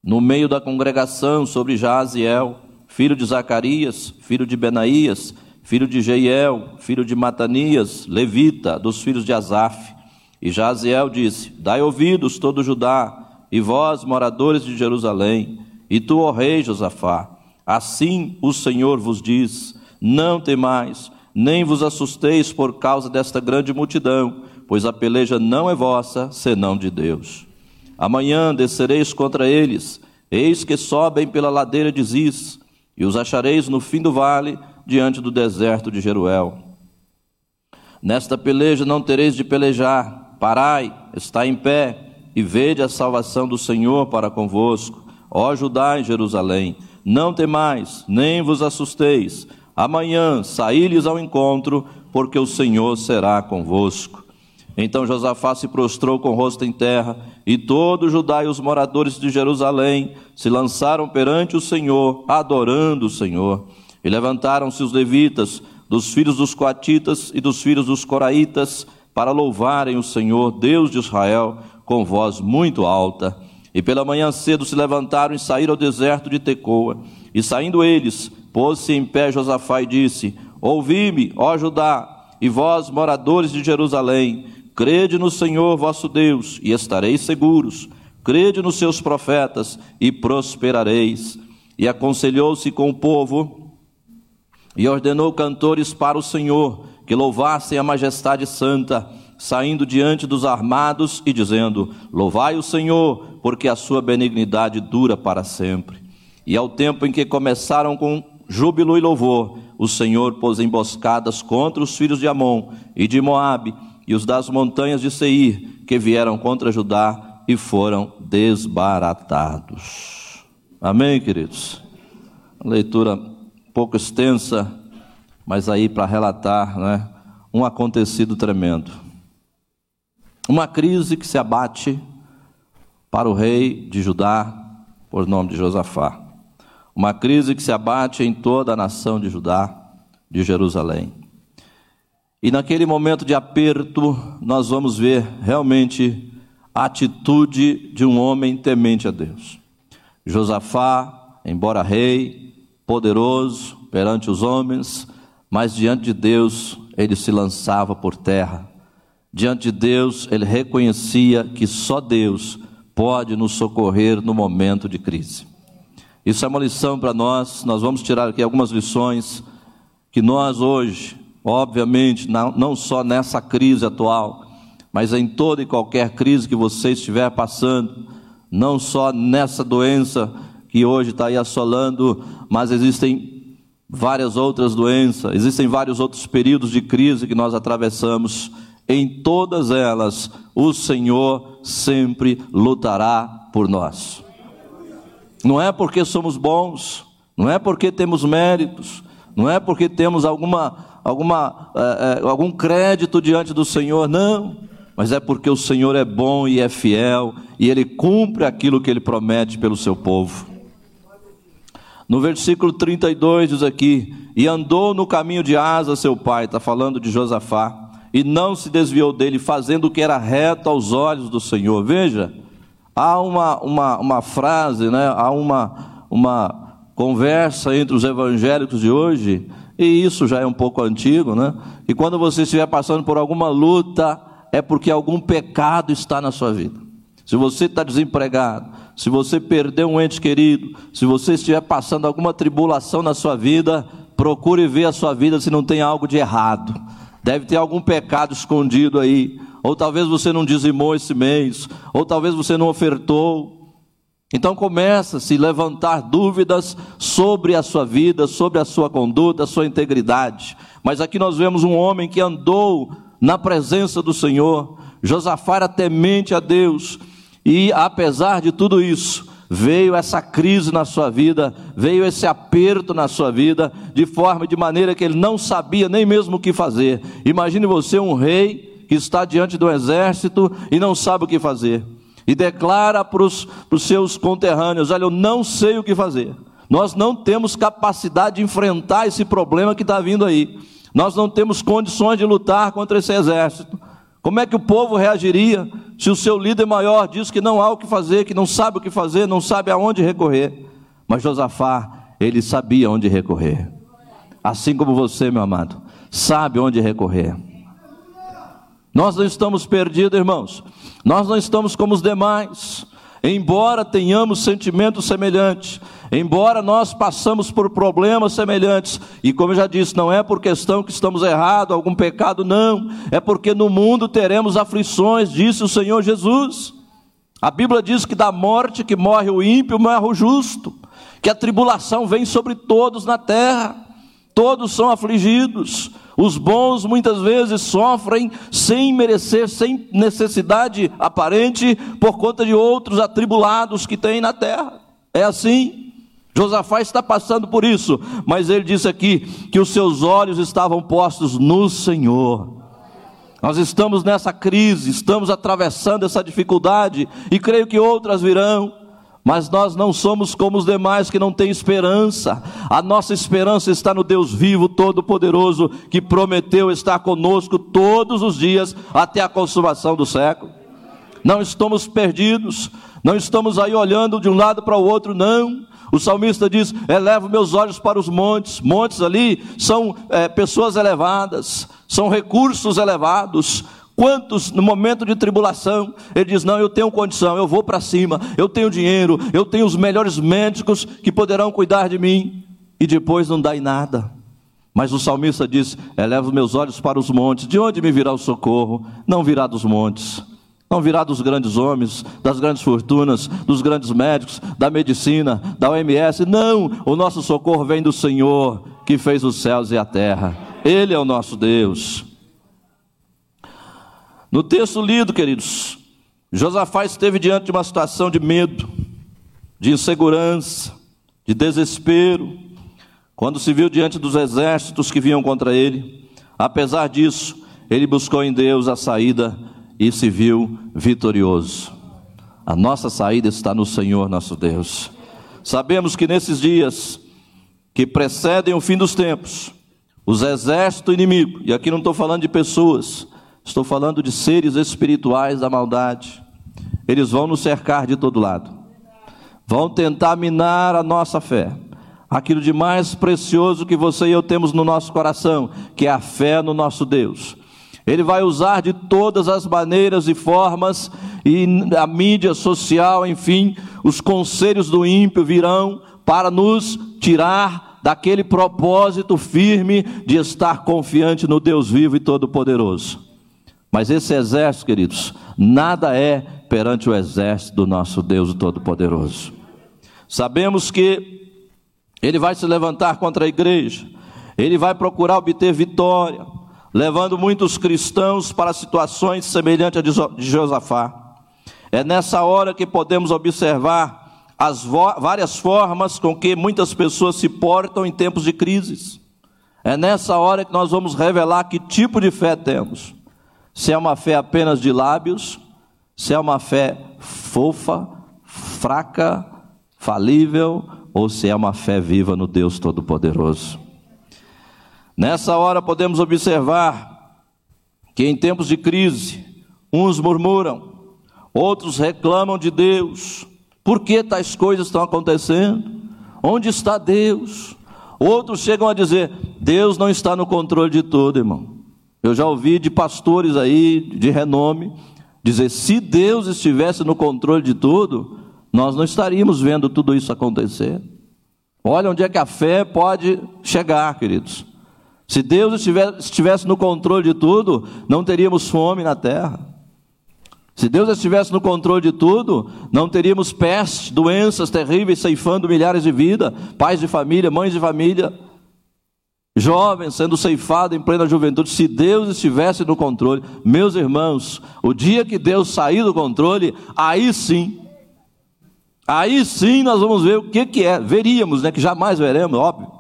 no meio da congregação sobre Jaziel, filho de Zacarias, filho de Benaías, filho de Jeiel, filho de Matanias, levita, dos filhos de Asaf. E Jaziel disse: Dai ouvidos, todo Judá, e vós, moradores de Jerusalém, e tu, ó rei Josafá, assim o Senhor vos diz: Não temais, nem vos assusteis por causa desta grande multidão, pois a peleja não é vossa, senão de Deus. Amanhã descereis contra eles, eis que sobem pela ladeira de Ziz, e os achareis no fim do vale, diante do deserto de Jeruel. Nesta peleja não tereis de pelejar, parai, está em pé, e vede a salvação do Senhor para convosco. Ó Judá e Jerusalém, não temais, nem vos assusteis. Amanhã saí-lhes ao encontro, porque o Senhor será convosco. Então Josafá se prostrou com o rosto em terra, e todo Judá e os moradores de Jerusalém se lançaram perante o Senhor, adorando o Senhor. E levantaram-se os levitas, dos filhos dos coatitas e dos filhos dos coraitas, para louvarem o Senhor, Deus de Israel, com voz muito alta. E pela manhã cedo se levantaram e saíram ao deserto de Tecoa. E saindo eles, pôs-se em pé Josafá e disse: Ouvi-me, ó Judá, e vós, moradores de Jerusalém, Crede no Senhor vosso Deus e estareis seguros. Crede nos seus profetas e prosperareis. E aconselhou-se com o povo e ordenou cantores para o Senhor que louvassem a majestade santa, saindo diante dos armados e dizendo: Louvai o Senhor, porque a sua benignidade dura para sempre. E ao tempo em que começaram com júbilo e louvor, o Senhor pôs emboscadas contra os filhos de Amon e de Moabe e os das montanhas de Seir, que vieram contra Judá e foram desbaratados. Amém, queridos? Leitura pouco extensa, mas aí para relatar né, um acontecido tremendo. Uma crise que se abate para o rei de Judá, por nome de Josafá. Uma crise que se abate em toda a nação de Judá, de Jerusalém. E naquele momento de aperto, nós vamos ver realmente a atitude de um homem temente a Deus. Josafá, embora rei, poderoso perante os homens, mas diante de Deus ele se lançava por terra. Diante de Deus ele reconhecia que só Deus pode nos socorrer no momento de crise. Isso é uma lição para nós, nós vamos tirar aqui algumas lições que nós hoje Obviamente, não, não só nessa crise atual, mas em toda e qualquer crise que você estiver passando, não só nessa doença que hoje está aí assolando, mas existem várias outras doenças, existem vários outros períodos de crise que nós atravessamos. Em todas elas, o Senhor sempre lutará por nós. Não é porque somos bons, não é porque temos méritos, não é porque temos alguma alguma, é, é, algum crédito diante do Senhor, não, mas é porque o Senhor é bom e é fiel e ele cumpre aquilo que ele promete pelo seu povo. No versículo 32 diz aqui: E andou no caminho de Asa, seu pai, está falando de Josafá, e não se desviou dele, fazendo o que era reto aos olhos do Senhor. Veja, há uma, uma, uma frase, né? há uma, uma conversa entre os evangélicos de hoje e isso já é um pouco antigo, né? E quando você estiver passando por alguma luta, é porque algum pecado está na sua vida. Se você está desempregado, se você perdeu um ente querido, se você estiver passando alguma tribulação na sua vida, procure ver a sua vida se não tem algo de errado. Deve ter algum pecado escondido aí, ou talvez você não dizimou esse mês, ou talvez você não ofertou. Então começa a se levantar dúvidas sobre a sua vida, sobre a sua conduta, a sua integridade. Mas aqui nós vemos um homem que andou na presença do Senhor. Josafá era temente a Deus, e apesar de tudo isso, veio essa crise na sua vida, veio esse aperto na sua vida, de forma de maneira que ele não sabia nem mesmo o que fazer. Imagine você um rei que está diante do exército e não sabe o que fazer. E declara para os seus conterrâneos: Olha, eu não sei o que fazer. Nós não temos capacidade de enfrentar esse problema que está vindo aí. Nós não temos condições de lutar contra esse exército. Como é que o povo reagiria se o seu líder maior diz que não há o que fazer, que não sabe o que fazer, não sabe aonde recorrer? Mas Josafá, ele sabia onde recorrer. Assim como você, meu amado, sabe onde recorrer. Nós não estamos perdidos, irmãos. Nós não estamos como os demais. Embora tenhamos sentimentos semelhantes, embora nós passamos por problemas semelhantes, e como eu já disse, não é por questão que estamos errados, algum pecado, não, é porque no mundo teremos aflições, disse o Senhor Jesus. A Bíblia diz que da morte que morre o ímpio, morre o justo, que a tribulação vem sobre todos na terra, todos são afligidos, os bons muitas vezes sofrem sem merecer, sem necessidade aparente, por conta de outros atribulados que tem na terra. É assim. Josafá está passando por isso, mas ele disse aqui que os seus olhos estavam postos no Senhor. Nós estamos nessa crise, estamos atravessando essa dificuldade e creio que outras virão. Mas nós não somos como os demais que não têm esperança. A nossa esperança está no Deus vivo, todo-poderoso, que prometeu estar conosco todos os dias até a consumação do século. Não estamos perdidos, não estamos aí olhando de um lado para o outro, não. O salmista diz: Elevo meus olhos para os montes. Montes ali são é, pessoas elevadas, são recursos elevados, Quantos no momento de tribulação, ele diz: Não, eu tenho condição, eu vou para cima, eu tenho dinheiro, eu tenho os melhores médicos que poderão cuidar de mim, e depois não dá em nada. Mas o salmista diz: Eleva meus olhos para os montes, de onde me virá o socorro? Não virá dos montes, não virá dos grandes homens, das grandes fortunas, dos grandes médicos, da medicina, da OMS, não, o nosso socorro vem do Senhor que fez os céus e a terra, Ele é o nosso Deus. No texto lido, queridos, Josafá esteve diante de uma situação de medo, de insegurança, de desespero, quando se viu diante dos exércitos que vinham contra ele. Apesar disso, ele buscou em Deus a saída e se viu vitorioso. A nossa saída está no Senhor nosso Deus. Sabemos que nesses dias que precedem o fim dos tempos, os exércitos inimigos, e aqui não estou falando de pessoas, Estou falando de seres espirituais da maldade. Eles vão nos cercar de todo lado. Vão tentar minar a nossa fé. Aquilo de mais precioso que você e eu temos no nosso coração, que é a fé no nosso Deus. Ele vai usar de todas as maneiras e formas, e a mídia social, enfim, os conselhos do ímpio virão para nos tirar daquele propósito firme de estar confiante no Deus vivo e todo-poderoso. Mas esse exército, queridos, nada é perante o exército do nosso Deus Todo-Poderoso. Sabemos que ele vai se levantar contra a igreja, ele vai procurar obter vitória, levando muitos cristãos para situações semelhantes a de Josafá. É nessa hora que podemos observar as várias formas com que muitas pessoas se portam em tempos de crises. É nessa hora que nós vamos revelar que tipo de fé temos se é uma fé apenas de lábios, se é uma fé fofa, fraca, falível, ou se é uma fé viva no Deus Todo-Poderoso. Nessa hora podemos observar que em tempos de crise, uns murmuram, outros reclamam de Deus. Por que tais coisas estão acontecendo? Onde está Deus? Outros chegam a dizer: Deus não está no controle de tudo, irmão. Eu já ouvi de pastores aí de renome dizer: se Deus estivesse no controle de tudo, nós não estaríamos vendo tudo isso acontecer. Olha onde é que a fé pode chegar, queridos. Se Deus estivesse no controle de tudo, não teríamos fome na terra. Se Deus estivesse no controle de tudo, não teríamos peste, doenças terríveis ceifando milhares de vidas, pais de família, mães de família, jovens sendo ceifados em plena juventude. Se Deus estivesse no controle, meus irmãos, o dia que Deus sair do controle, aí sim, aí sim nós vamos ver o que, que é. Veríamos, né? Que jamais veremos, óbvio.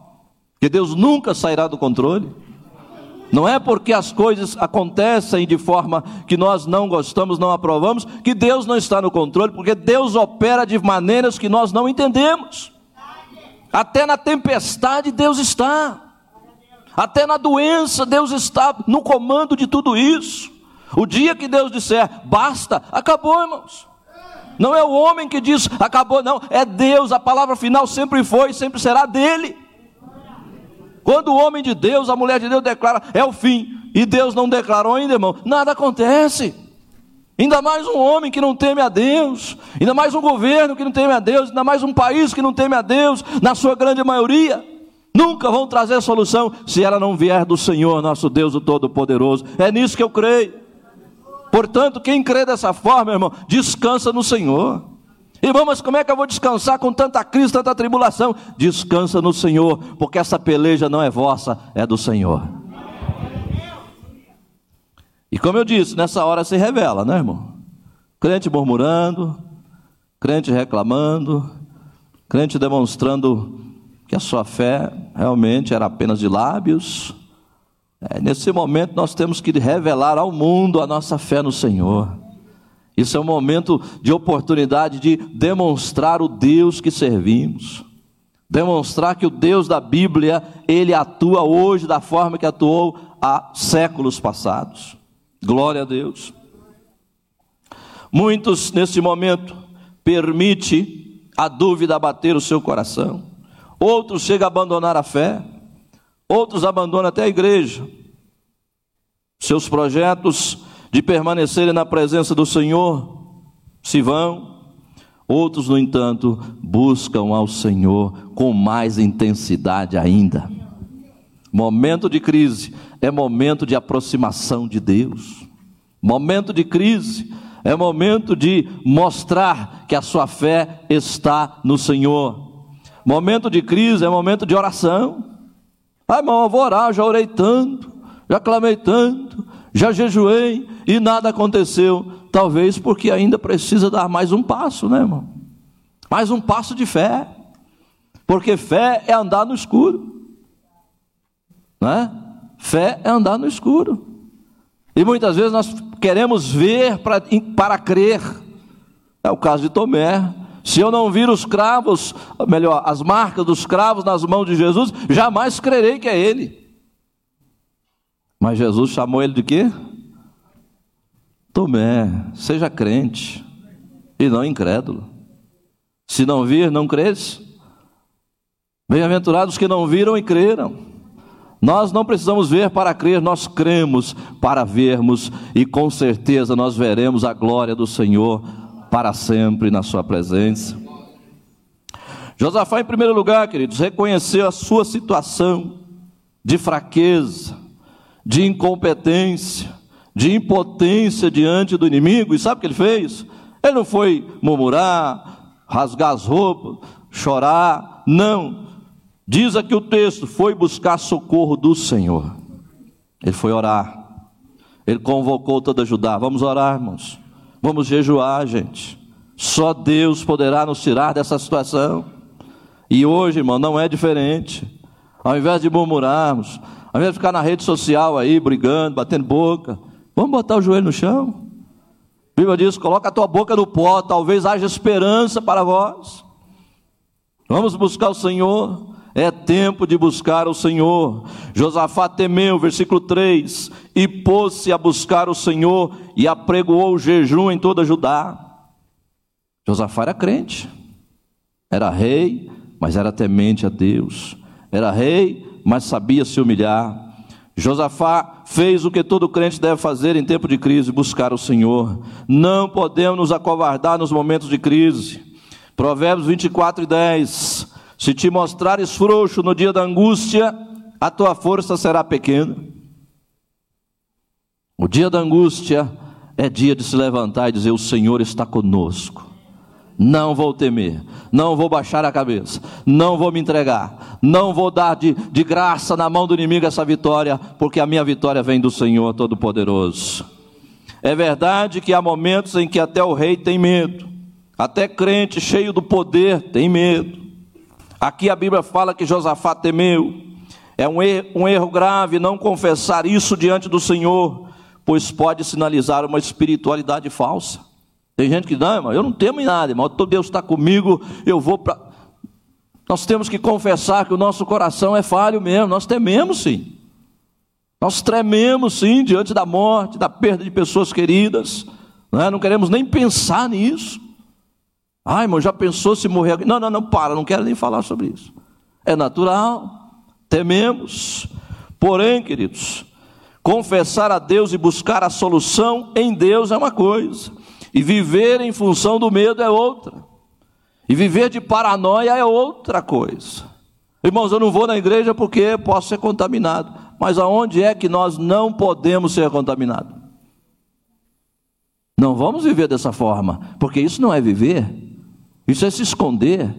Que Deus nunca sairá do controle. Não é porque as coisas acontecem de forma que nós não gostamos, não aprovamos, que Deus não está no controle, porque Deus opera de maneiras que nós não entendemos. Até na tempestade Deus está. Até na doença Deus está no comando de tudo isso. O dia que Deus disser basta, acabou, irmãos. Não é o homem que diz acabou, não, é Deus, a palavra final sempre foi e sempre será dele. Quando o homem de Deus, a mulher de Deus declara, é o fim, e Deus não declarou ainda, irmão, nada acontece. Ainda mais um homem que não teme a Deus, ainda mais um governo que não teme a Deus, ainda mais um país que não teme a Deus, na sua grande maioria, nunca vão trazer solução se ela não vier do Senhor, nosso Deus, o Todo-Poderoso. É nisso que eu creio. Portanto, quem crê dessa forma, irmão, descansa no Senhor. Irmão, mas como é que eu vou descansar com tanta crise, tanta tribulação? Descansa no Senhor, porque essa peleja não é vossa, é do Senhor. E como eu disse, nessa hora se revela, né, irmão? Crente murmurando, crente reclamando, crente demonstrando que a sua fé realmente era apenas de lábios. É, nesse momento nós temos que revelar ao mundo a nossa fé no Senhor. Isso é um momento de oportunidade de demonstrar o Deus que servimos. Demonstrar que o Deus da Bíblia, ele atua hoje da forma que atuou há séculos passados. Glória a Deus. Muitos nesse momento permite a dúvida abater o seu coração. Outros chegam a abandonar a fé. Outros abandonam até a igreja. Seus projetos de permanecerem na presença do Senhor, se vão. Outros, no entanto, buscam ao Senhor com mais intensidade ainda. Momento de crise é momento de aproximação de Deus. Momento de crise é momento de mostrar que a sua fé está no Senhor. Momento de crise é momento de oração. Ah, irmão, eu vou orar, já orei tanto, já clamei tanto, já jejuei e nada aconteceu. Talvez porque ainda precisa dar mais um passo, né, irmão? Mais um passo de fé. Porque fé é andar no escuro. Né? Fé é andar no escuro. E muitas vezes nós queremos ver para, para crer. É o caso de Tomé. Se eu não vir os cravos, melhor, as marcas dos cravos nas mãos de Jesus, jamais crerei que é Ele. Mas Jesus chamou ele de quê? Tomé, seja crente e não incrédulo. Se não vir, não crês? Bem-aventurados que não viram e creram. Nós não precisamos ver para crer, nós cremos para vermos e com certeza nós veremos a glória do Senhor para sempre na Sua presença. Josafá, em primeiro lugar, queridos, reconheceu a sua situação de fraqueza, de incompetência, de impotência diante do inimigo. E sabe o que ele fez? Ele não foi murmurar, rasgar as roupas, chorar. Não. Diz aqui o texto: foi buscar socorro do Senhor. Ele foi orar. Ele convocou toda Judá. Vamos orar, irmãos. Vamos jejuar, gente. Só Deus poderá nos tirar dessa situação. E hoje, irmão, não é diferente. Ao invés de murmurarmos, ao invés de ficar na rede social aí, brigando, batendo boca, vamos botar o joelho no chão. A Bíblia diz: coloca a tua boca no pó, talvez haja esperança para vós. Vamos buscar o Senhor. É tempo de buscar o Senhor. Josafá temeu, versículo 3, e pôs-se a buscar o Senhor e apregoou o jejum em toda Judá. Josafá era crente, era rei, mas era temente a Deus. Era rei, mas sabia se humilhar. Josafá fez o que todo crente deve fazer em tempo de crise: buscar o Senhor. Não podemos nos acovardar nos momentos de crise. Provérbios 24 e 10: Se te mostrares frouxo no dia da angústia, a tua força será pequena. O dia da angústia é dia de se levantar e dizer: O Senhor está conosco. Não vou temer, não vou baixar a cabeça, não vou me entregar, não vou dar de, de graça na mão do inimigo essa vitória, porque a minha vitória vem do Senhor Todo-Poderoso. É verdade que há momentos em que até o rei tem medo, até crente cheio do poder tem medo. Aqui a Bíblia fala que Josafá temeu. É um erro, um erro grave não confessar isso diante do Senhor, pois pode sinalizar uma espiritualidade falsa. Tem gente que não, irmão, eu não temo em nada, irmão, Deus está comigo, eu vou para. Nós temos que confessar que o nosso coração é falho mesmo, nós tememos sim. Nós trememos sim diante da morte, da perda de pessoas queridas, não, é? não queremos nem pensar nisso. Ai, irmão, já pensou se morrer? Não, não, não, para, não quero nem falar sobre isso. É natural, tememos. Porém, queridos, confessar a Deus e buscar a solução em Deus é uma coisa. E viver em função do medo é outra. E viver de paranoia é outra coisa. Irmãos, eu não vou na igreja porque posso ser contaminado. Mas aonde é que nós não podemos ser contaminados? Não vamos viver dessa forma, porque isso não é viver, isso é se esconder,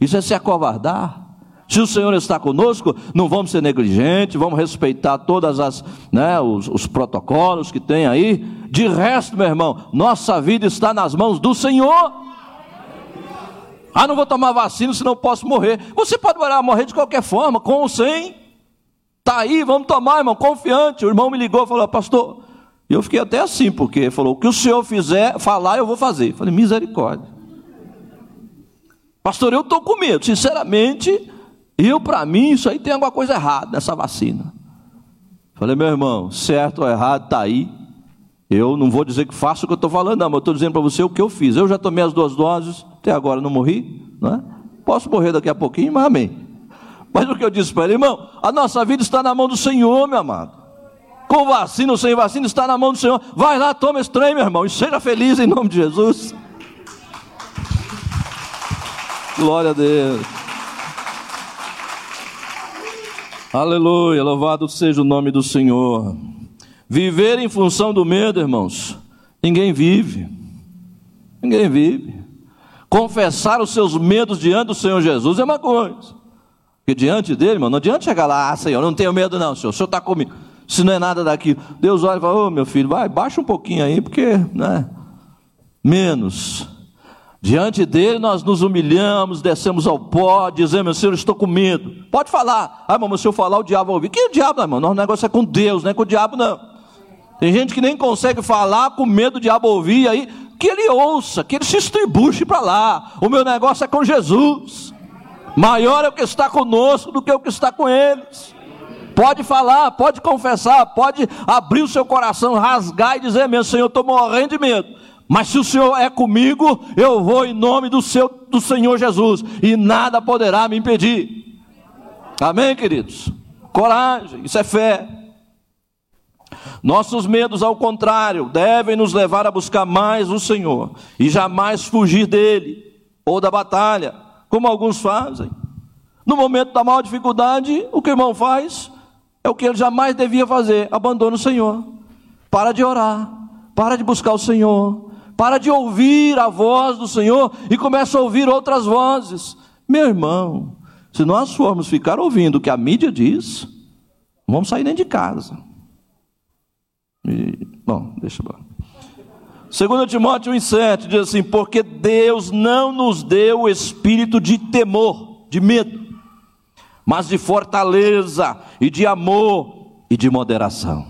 isso é se acovardar. Se o Senhor está conosco, não vamos ser negligentes, vamos respeitar todas as, né, os, os protocolos que tem aí. De resto, meu irmão, nossa vida está nas mãos do Senhor. Ah, não vou tomar vacina, senão posso morrer. Você pode morrer de qualquer forma, com ou sem. Está aí, vamos tomar, irmão, confiante. O irmão me ligou e falou, pastor. E eu fiquei até assim, porque falou: o que o senhor fizer, falar, eu vou fazer. Eu falei, misericórdia. Pastor, eu estou com medo, sinceramente. Eu, para mim, isso aí tem alguma coisa errada nessa vacina. Falei, meu irmão, certo ou errado, está aí. Eu não vou dizer que faço o que eu estou falando, não, mas eu estou dizendo para você o que eu fiz. Eu já tomei as duas doses, até agora não morri, não é? Posso morrer daqui a pouquinho, mas amém. Mas o que eu disse para ele, irmão, a nossa vida está na mão do Senhor, meu amado. Com vacina ou sem vacina, está na mão do Senhor. Vai lá, toma esse trem, meu irmão, e seja feliz em nome de Jesus. Glória a Deus. Aleluia, louvado seja o nome do Senhor. Viver em função do medo, irmãos, ninguém vive. Ninguém vive. Confessar os seus medos diante do Senhor Jesus é uma coisa. Porque diante dele, irmão, não adianta chegar lá, ah, Senhor, não tenho medo não, Senhor, o Senhor está comigo. Se não é nada daquilo. Deus olha e fala, ô oh, meu filho, vai, baixa um pouquinho aí, porque, né? Menos. Diante dele nós nos humilhamos, descemos ao pó, dizemos, Senhor, estou com medo. Pode falar. Ah, irmão, se eu falar, o diabo vai ouvir. Que diabo, irmão? Nosso negócio é com Deus, não é com o diabo, não. Tem gente que nem consegue falar com medo do diabo ouvir, aí que ele ouça, que ele se estribuche para lá. O meu negócio é com Jesus. Maior é o que está conosco do que o que está com eles. Pode falar, pode confessar, pode abrir o seu coração, rasgar e dizer mesmo, Senhor, estou morrendo de medo. Mas se o Senhor é comigo, eu vou em nome do, seu, do Senhor Jesus, e nada poderá me impedir. Amém, queridos? Coragem, isso é fé. Nossos medos, ao contrário, devem nos levar a buscar mais o Senhor e jamais fugir dele ou da batalha, como alguns fazem. No momento da maior dificuldade, o que o irmão faz é o que ele jamais devia fazer: abandona o Senhor, para de orar, para de buscar o Senhor, para de ouvir a voz do Senhor e começa a ouvir outras vozes. Meu irmão, se nós formos ficar ouvindo o que a mídia diz, vamos sair dentro de casa. E, bom, deixa eu. 2 Timóteo 1,7 diz assim: Porque Deus não nos deu o espírito de temor, de medo, mas de fortaleza e de amor e de moderação.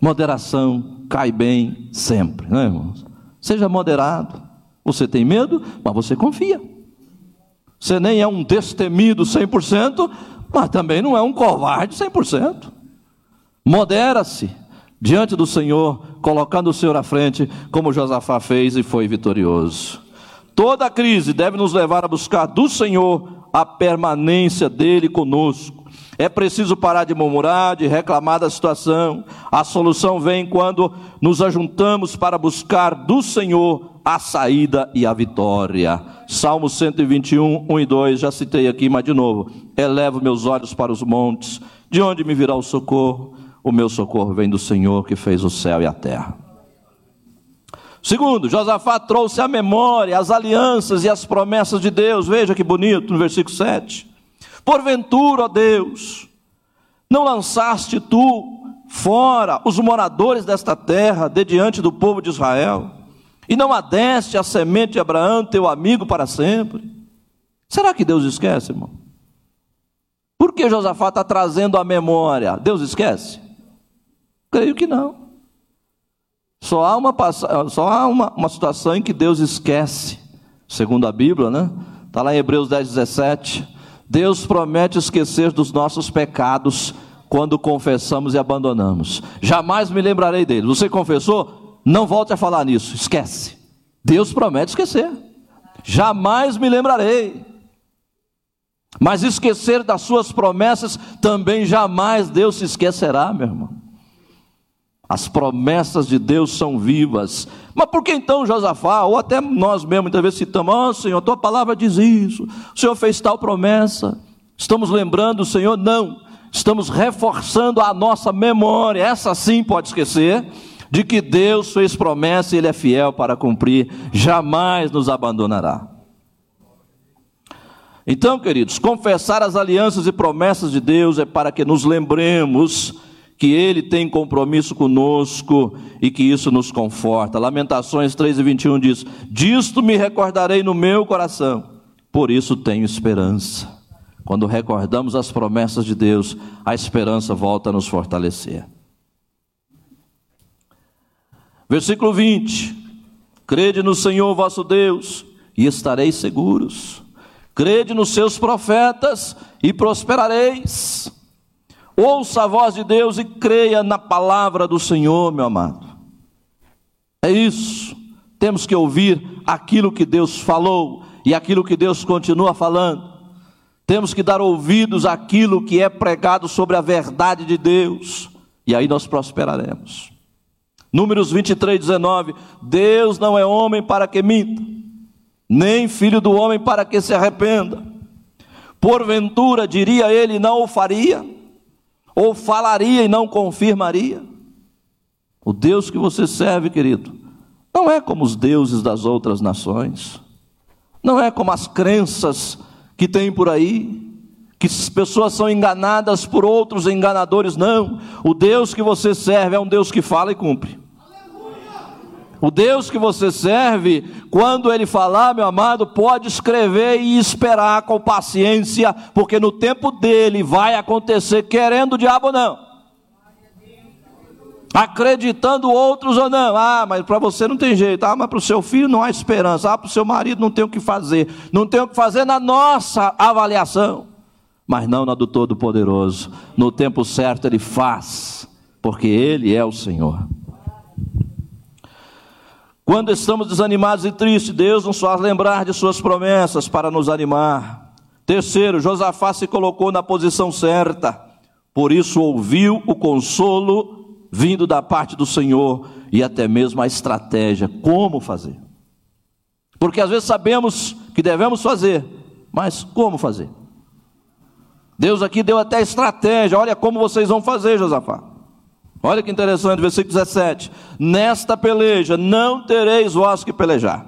Moderação cai bem sempre, não é, irmãos? Seja moderado. Você tem medo, mas você confia. Você nem é um destemido 100%, mas também não é um covarde 100%. Modera-se diante do Senhor, colocando o Senhor à frente, como Josafá fez e foi vitorioso. Toda crise deve nos levar a buscar do Senhor a permanência dele conosco. É preciso parar de murmurar, de reclamar da situação. A solução vem quando nos ajuntamos para buscar do Senhor a saída e a vitória. Salmo 121, 1 e 2, já citei aqui, mas de novo. Elevo meus olhos para os montes, de onde me virá o socorro? O meu socorro vem do Senhor que fez o céu e a terra. Segundo, Josafá trouxe à memória as alianças e as promessas de Deus. Veja que bonito no versículo 7. Porventura, ó Deus, não lançaste tu fora os moradores desta terra de diante do povo de Israel? E não adeste a semente de Abraão, teu amigo, para sempre? Será que Deus esquece, irmão? Por que Josafá está trazendo a memória? Deus esquece? Creio que não. Só há uma, só há uma, uma situação em que Deus esquece, segundo a Bíblia, né? Está lá em Hebreus 10, 17. Deus promete esquecer dos nossos pecados quando confessamos e abandonamos. Jamais me lembrarei dele. Você confessou? Não volte a falar nisso, esquece. Deus promete esquecer. Jamais me lembrarei. Mas esquecer das suas promessas também jamais Deus se esquecerá, meu irmão. As promessas de Deus são vivas. Mas por que então Josafá, ou até nós mesmos, muitas vezes citamos, ó oh, Senhor, tua palavra diz isso, o Senhor fez tal promessa. Estamos lembrando o Senhor? Não. Estamos reforçando a nossa memória, essa sim pode esquecer, de que Deus fez promessa e Ele é fiel para cumprir, jamais nos abandonará. Então, queridos, confessar as alianças e promessas de Deus é para que nos lembremos que Ele tem compromisso conosco e que isso nos conforta. Lamentações 3 e 21 diz: Disto me recordarei no meu coração, por isso tenho esperança. Quando recordamos as promessas de Deus, a esperança volta a nos fortalecer. Versículo 20: Crede no Senhor vosso Deus e estareis seguros. Crede nos seus profetas e prosperareis. Ouça a voz de Deus e creia na palavra do Senhor, meu amado. É isso. Temos que ouvir aquilo que Deus falou e aquilo que Deus continua falando. Temos que dar ouvidos àquilo que é pregado sobre a verdade de Deus, e aí nós prosperaremos. Números 23, 19: Deus não é homem para que minta, nem filho do homem para que se arrependa. Porventura, diria ele, não o faria? Ou falaria e não confirmaria? O Deus que você serve, querido, não é como os deuses das outras nações, não é como as crenças que tem por aí, que as pessoas são enganadas por outros enganadores, não. O Deus que você serve é um Deus que fala e cumpre. O Deus que você serve, quando Ele falar, meu amado, pode escrever e esperar com paciência, porque no tempo dele vai acontecer, querendo o diabo ou não. Acreditando outros ou não. Ah, mas para você não tem jeito. Ah, mas para o seu filho não há esperança. Ah, para o seu marido não tem o que fazer. Não tem o que fazer na nossa avaliação. Mas não na do Todo-Poderoso. No tempo certo Ele faz, porque Ele é o Senhor. Quando estamos desanimados e tristes, Deus nos faz lembrar de Suas promessas para nos animar. Terceiro, Josafá se colocou na posição certa, por isso ouviu o consolo vindo da parte do Senhor e até mesmo a estratégia, como fazer. Porque às vezes sabemos que devemos fazer, mas como fazer? Deus aqui deu até estratégia, olha como vocês vão fazer, Josafá. Olha que interessante, versículo 17: Nesta peleja não tereis vós que pelejar.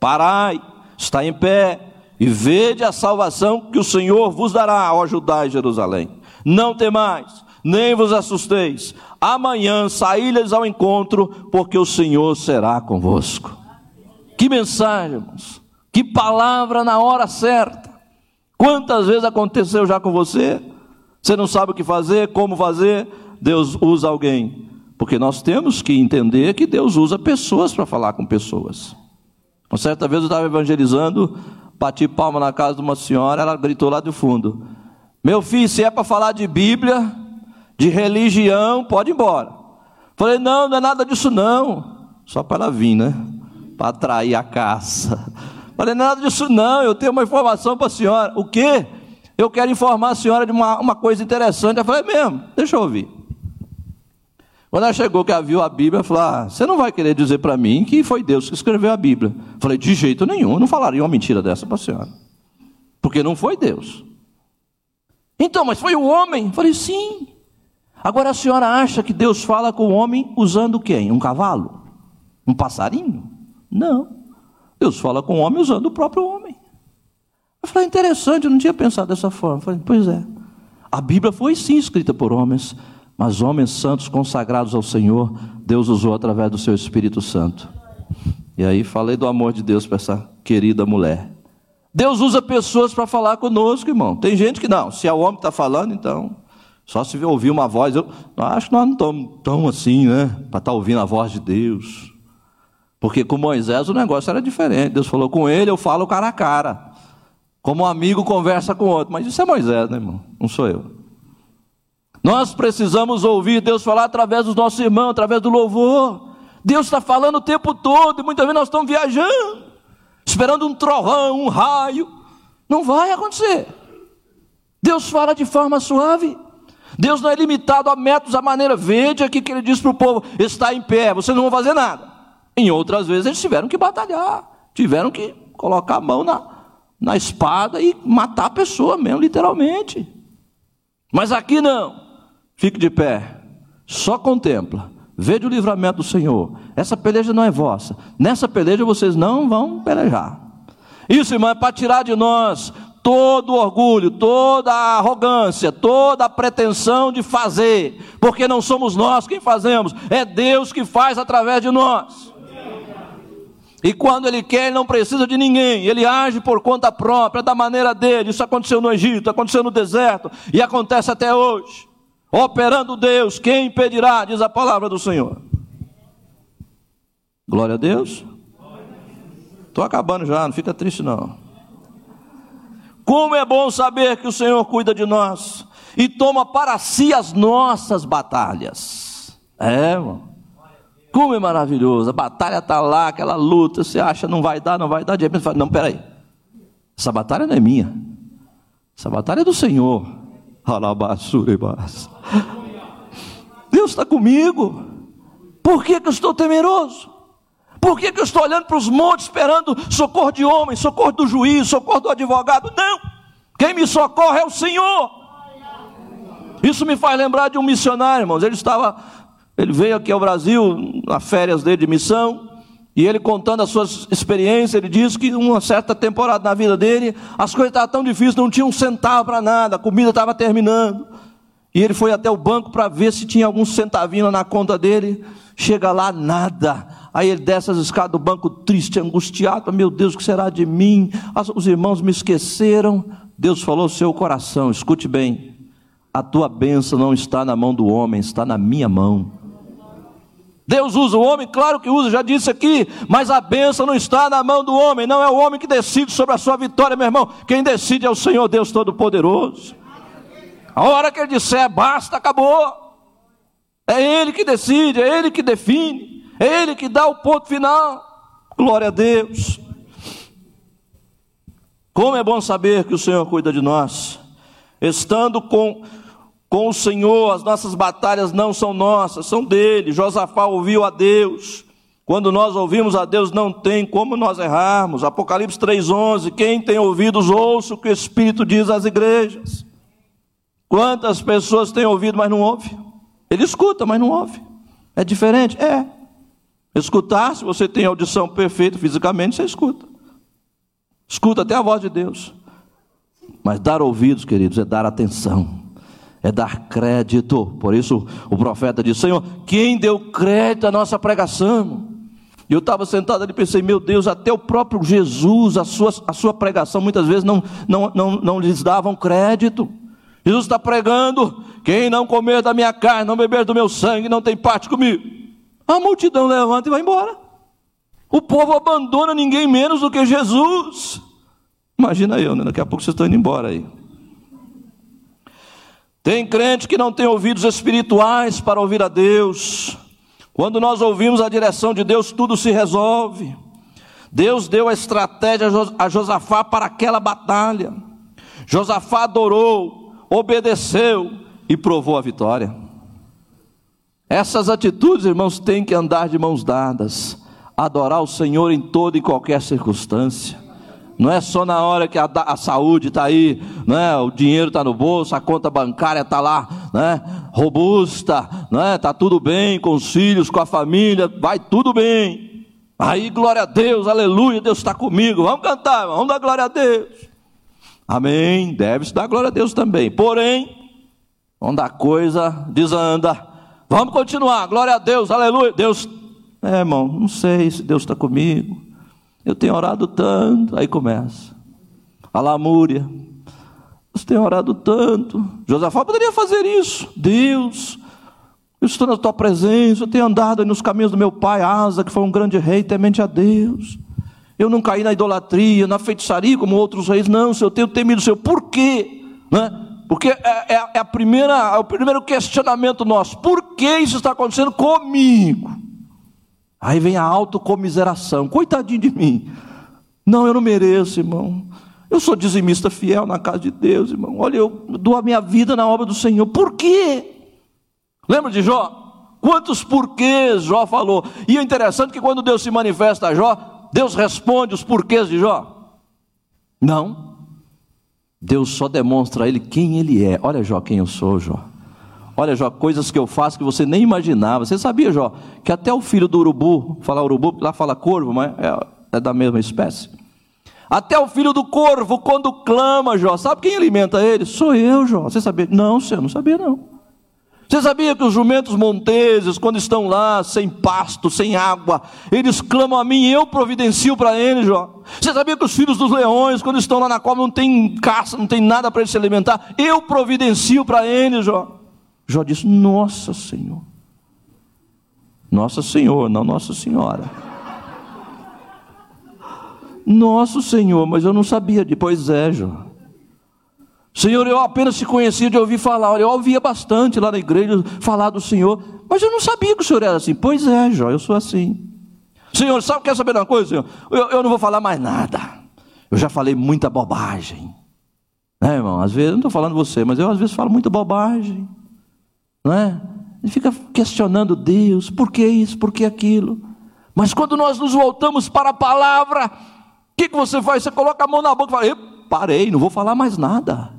Parai, está em pé, e vede a salvação que o Senhor vos dará, Judá e Jerusalém. Não temais, nem vos assusteis. Amanhã saí-lhes ao encontro, porque o Senhor será convosco. Que mensagem, irmãos. Que palavra na hora certa. Quantas vezes aconteceu já com você? Você não sabe o que fazer, como fazer, Deus usa alguém? Porque nós temos que entender que Deus usa pessoas para falar com pessoas. Uma certa vez eu estava evangelizando, bati palma na casa de uma senhora, ela gritou lá do fundo: Meu filho, se é para falar de Bíblia, de religião, pode ir embora. Falei: Não, não é nada disso não. Só para ela vir, né? Para atrair a caça. Falei: Não é nada disso não, eu tenho uma informação para a senhora. O quê? Eu quero informar a senhora de uma, uma coisa interessante. Eu falei: Mesmo, deixa eu ouvir. Quando ela chegou que ela viu a Bíblia, falou: ah, Você não vai querer dizer para mim que foi Deus que escreveu a Bíblia? Falei: De jeito nenhum, eu não falaria uma mentira dessa para a senhora. Porque não foi Deus. Então, mas foi o homem? Falei: Sim. Agora a senhora acha que Deus fala com o homem usando quem? Um cavalo? Um passarinho? Não. Deus fala com o homem usando o próprio homem. Eu falei, interessante, eu não tinha pensado dessa forma. Falei, pois é. A Bíblia foi sim escrita por homens, mas homens santos consagrados ao Senhor, Deus usou através do seu Espírito Santo. E aí falei do amor de Deus para essa querida mulher. Deus usa pessoas para falar conosco, irmão. Tem gente que não, se é o homem que está falando, então, só se ouvir uma voz. Eu acho que nós não estamos tão assim, né? Para estar tá ouvindo a voz de Deus. Porque com Moisés o negócio era diferente. Deus falou com ele, eu falo cara a cara. Como um amigo conversa com outro. Mas isso é Moisés, né, irmão? Não sou eu. Nós precisamos ouvir Deus falar através dos nossos irmãos, através do louvor. Deus está falando o tempo todo, e muitas vezes nós estamos viajando, esperando um trovão, um raio. Não vai acontecer. Deus fala de forma suave. Deus não é limitado a métodos, a maneira. Veja aqui que ele diz para o povo: está em pé, vocês não vão fazer nada. Em outras vezes eles tiveram que batalhar, tiveram que colocar a mão na, na espada e matar a pessoa mesmo, literalmente. Mas aqui não. Fique de pé, só contempla. Veja o livramento do Senhor. Essa peleja não é vossa. Nessa peleja vocês não vão pelejar. Isso, irmão, é para tirar de nós todo o orgulho, toda a arrogância, toda a pretensão de fazer, porque não somos nós quem fazemos, é Deus que faz através de nós. E quando ele quer, ele não precisa de ninguém, ele age por conta própria, da maneira dele. Isso aconteceu no Egito, aconteceu no deserto e acontece até hoje. Operando Deus, quem impedirá, diz a palavra do Senhor. Glória a Deus. Estou acabando já, não fica triste não. Como é bom saber que o Senhor cuida de nós e toma para si as nossas batalhas. É, irmão. Como é maravilhoso, a batalha está lá, aquela luta, você acha não vai dar, não vai dar, de repente fala, não, peraí, essa batalha não é minha, essa batalha é do Senhor. Deus está comigo, por que, que eu estou temeroso? Por que, que eu estou olhando para os montes esperando socorro de homem, socorro do juiz, socorro do advogado? Não, quem me socorre é o Senhor. Isso me faz lembrar de um missionário, irmãos. Ele estava ele veio aqui ao Brasil, na férias dele de missão, e ele contando as suas experiências, ele disse que uma certa temporada na vida dele, as coisas estavam tão difíceis, não tinha um centavo para nada, a comida estava terminando. E ele foi até o banco para ver se tinha algum centavinho na conta dele. Chega lá, nada. Aí ele desce as escadas do banco triste, angustiado. Meu Deus, o que será de mim? Os irmãos me esqueceram. Deus falou ao seu coração: escute bem, a tua bênção não está na mão do homem, está na minha mão. Deus usa o homem, claro que usa, já disse aqui, mas a bênção não está na mão do homem, não é o homem que decide sobre a sua vitória, meu irmão. Quem decide é o Senhor Deus Todo-Poderoso. A hora que ele disser basta, acabou. É Ele que decide, é Ele que define, é Ele que dá o ponto final. Glória a Deus. Como é bom saber que o Senhor cuida de nós, estando com com o Senhor, as nossas batalhas não são nossas, são dele. Josafá ouviu a Deus. Quando nós ouvimos a Deus, não tem como nós errarmos. Apocalipse 3,11: Quem tem ouvidos, ouça o que o Espírito diz às igrejas. Quantas pessoas têm ouvido, mas não ouve? Ele escuta, mas não ouve. É diferente? É. Escutar, se você tem audição perfeita fisicamente, você escuta. Escuta até a voz de Deus. Mas dar ouvidos, queridos, é dar atenção é dar crédito. Por isso o profeta disse: Senhor, quem deu crédito à nossa pregação? E eu estava sentado ali e pensei, meu Deus, até o próprio Jesus, a sua, a sua pregação, muitas vezes não, não, não, não lhes davam crédito. Jesus está pregando: quem não comer da minha carne, não beber do meu sangue, não tem parte comigo. A multidão levanta e vai embora. O povo abandona ninguém menos do que Jesus. Imagina eu, né? daqui a pouco vocês estão indo embora aí. Tem crente que não tem ouvidos espirituais para ouvir a Deus. Quando nós ouvimos a direção de Deus, tudo se resolve. Deus deu a estratégia a Josafá para aquela batalha. Josafá adorou, obedeceu e provou a vitória. Essas atitudes, irmãos, têm que andar de mãos dadas, adorar o Senhor em toda e qualquer circunstância. Não é só na hora que a, a saúde está aí, né? o dinheiro está no bolso, a conta bancária está lá, né? robusta, né? Tudo bem com os filhos, com a família, vai tudo bem. Aí, glória a Deus, aleluia, Deus está comigo. Vamos cantar, vamos dar glória a Deus. Amém. Deve-se dar glória a Deus também. Porém, quando a coisa desanda, vamos continuar, glória a Deus, aleluia. Deus, é, irmão, não sei se Deus está comigo. Eu tenho orado tanto. Aí começa. A lamúria. Você tem orado tanto. Josafá poderia fazer isso. Deus, eu estou na tua presença. Eu tenho andado nos caminhos do meu pai Asa, que foi um grande rei, temente a Deus. Eu não caí na idolatria, na feitiçaria como outros reis. Não, Senhor, eu tenho temido o Senhor. Por quê? Né? Porque é, é, é, a primeira, é o primeiro questionamento nosso. Por que isso está acontecendo comigo? Aí vem a autocomiseração. Coitadinho de mim. Não, eu não mereço, irmão. Eu sou dizimista fiel na casa de Deus, irmão. Olha, eu dou a minha vida na obra do Senhor. Por quê? Lembra de Jó? Quantos porquês Jó falou? E é interessante que quando Deus se manifesta a Jó, Deus responde os porquês de Jó? Não. Deus só demonstra a ele quem ele é. Olha, Jó, quem eu sou, Jó. Olha, Jó, coisas que eu faço que você nem imaginava. Você sabia, Jó, que até o filho do urubu, falar urubu, lá fala corvo, mas é, é da mesma espécie. Até o filho do corvo, quando clama, Jó, sabe quem alimenta ele? Sou eu, Jó. Você sabia? Não, senhor, não sabia não. Você sabia que os jumentos monteses, quando estão lá sem pasto, sem água, eles clamam a mim e eu providencio para eles, Jó? Você sabia que os filhos dos leões, quando estão lá na cova, não tem caça, não tem nada para eles se alimentar? Eu providencio para eles, Jó. Jó disse: Nossa Senhor. Nossa Senhor, não Nossa Senhora. Nosso Senhor, mas eu não sabia. Depois é, Jó. Senhor, eu apenas te conhecia de ouvir falar. Eu ouvia bastante lá na igreja falar do Senhor, mas eu não sabia que o Senhor era assim. Pois é, Jó, eu sou assim. Senhor, sabe, quer saber de uma coisa, Senhor? Eu, eu não vou falar mais nada. Eu já falei muita bobagem. É, irmão, às vezes, eu não estou falando você, mas eu às vezes falo muita bobagem não é? Ele fica questionando Deus, por que isso, por que aquilo. Mas quando nós nos voltamos para a palavra, o que, que você faz? Você coloca a mão na boca e fala: parei, não vou falar mais nada.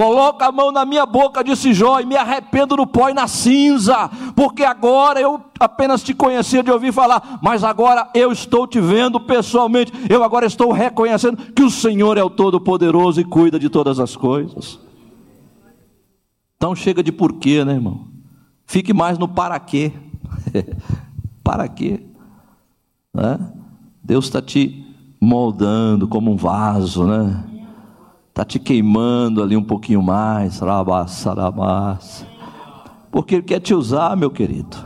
Coloca a mão na minha boca, disse Jó, e me arrependo no pó e na cinza, porque agora eu apenas te conhecia de ouvir falar, mas agora eu estou te vendo pessoalmente, eu agora estou reconhecendo que o Senhor é o Todo-Poderoso e cuida de todas as coisas. Então chega de porquê, né, irmão? Fique mais no para quê. para quê? Né? Deus está te moldando como um vaso, né? Está te queimando ali um pouquinho mais. Porque Ele quer te usar, meu querido.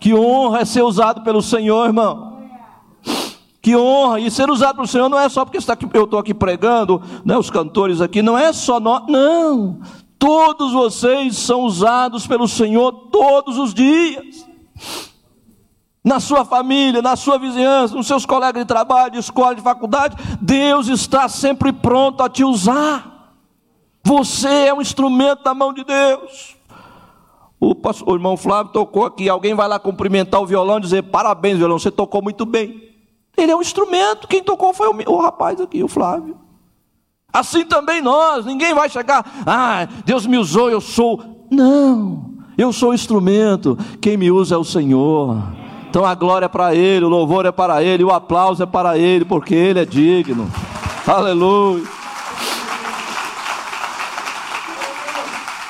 Que honra é ser usado pelo Senhor, irmão. Que honra! E ser usado pelo Senhor não é só porque está aqui, eu estou aqui pregando, né, os cantores aqui, não é só nós. Não! Todos vocês são usados pelo Senhor todos os dias. Na sua família, na sua vizinhança, nos seus colegas de trabalho, de escola, de faculdade, Deus está sempre pronto a te usar. Você é um instrumento da mão de Deus. O, pastor, o irmão Flávio tocou aqui. Alguém vai lá cumprimentar o violão e dizer: Parabéns, violão, você tocou muito bem. Ele é um instrumento. Quem tocou foi o, o rapaz aqui, o Flávio. Assim também nós, ninguém vai chegar, ah, Deus me usou, eu sou. Não, eu sou instrumento, quem me usa é o Senhor. Então a glória é para Ele, o louvor é para Ele, o aplauso é para Ele, porque Ele é digno. Aleluia.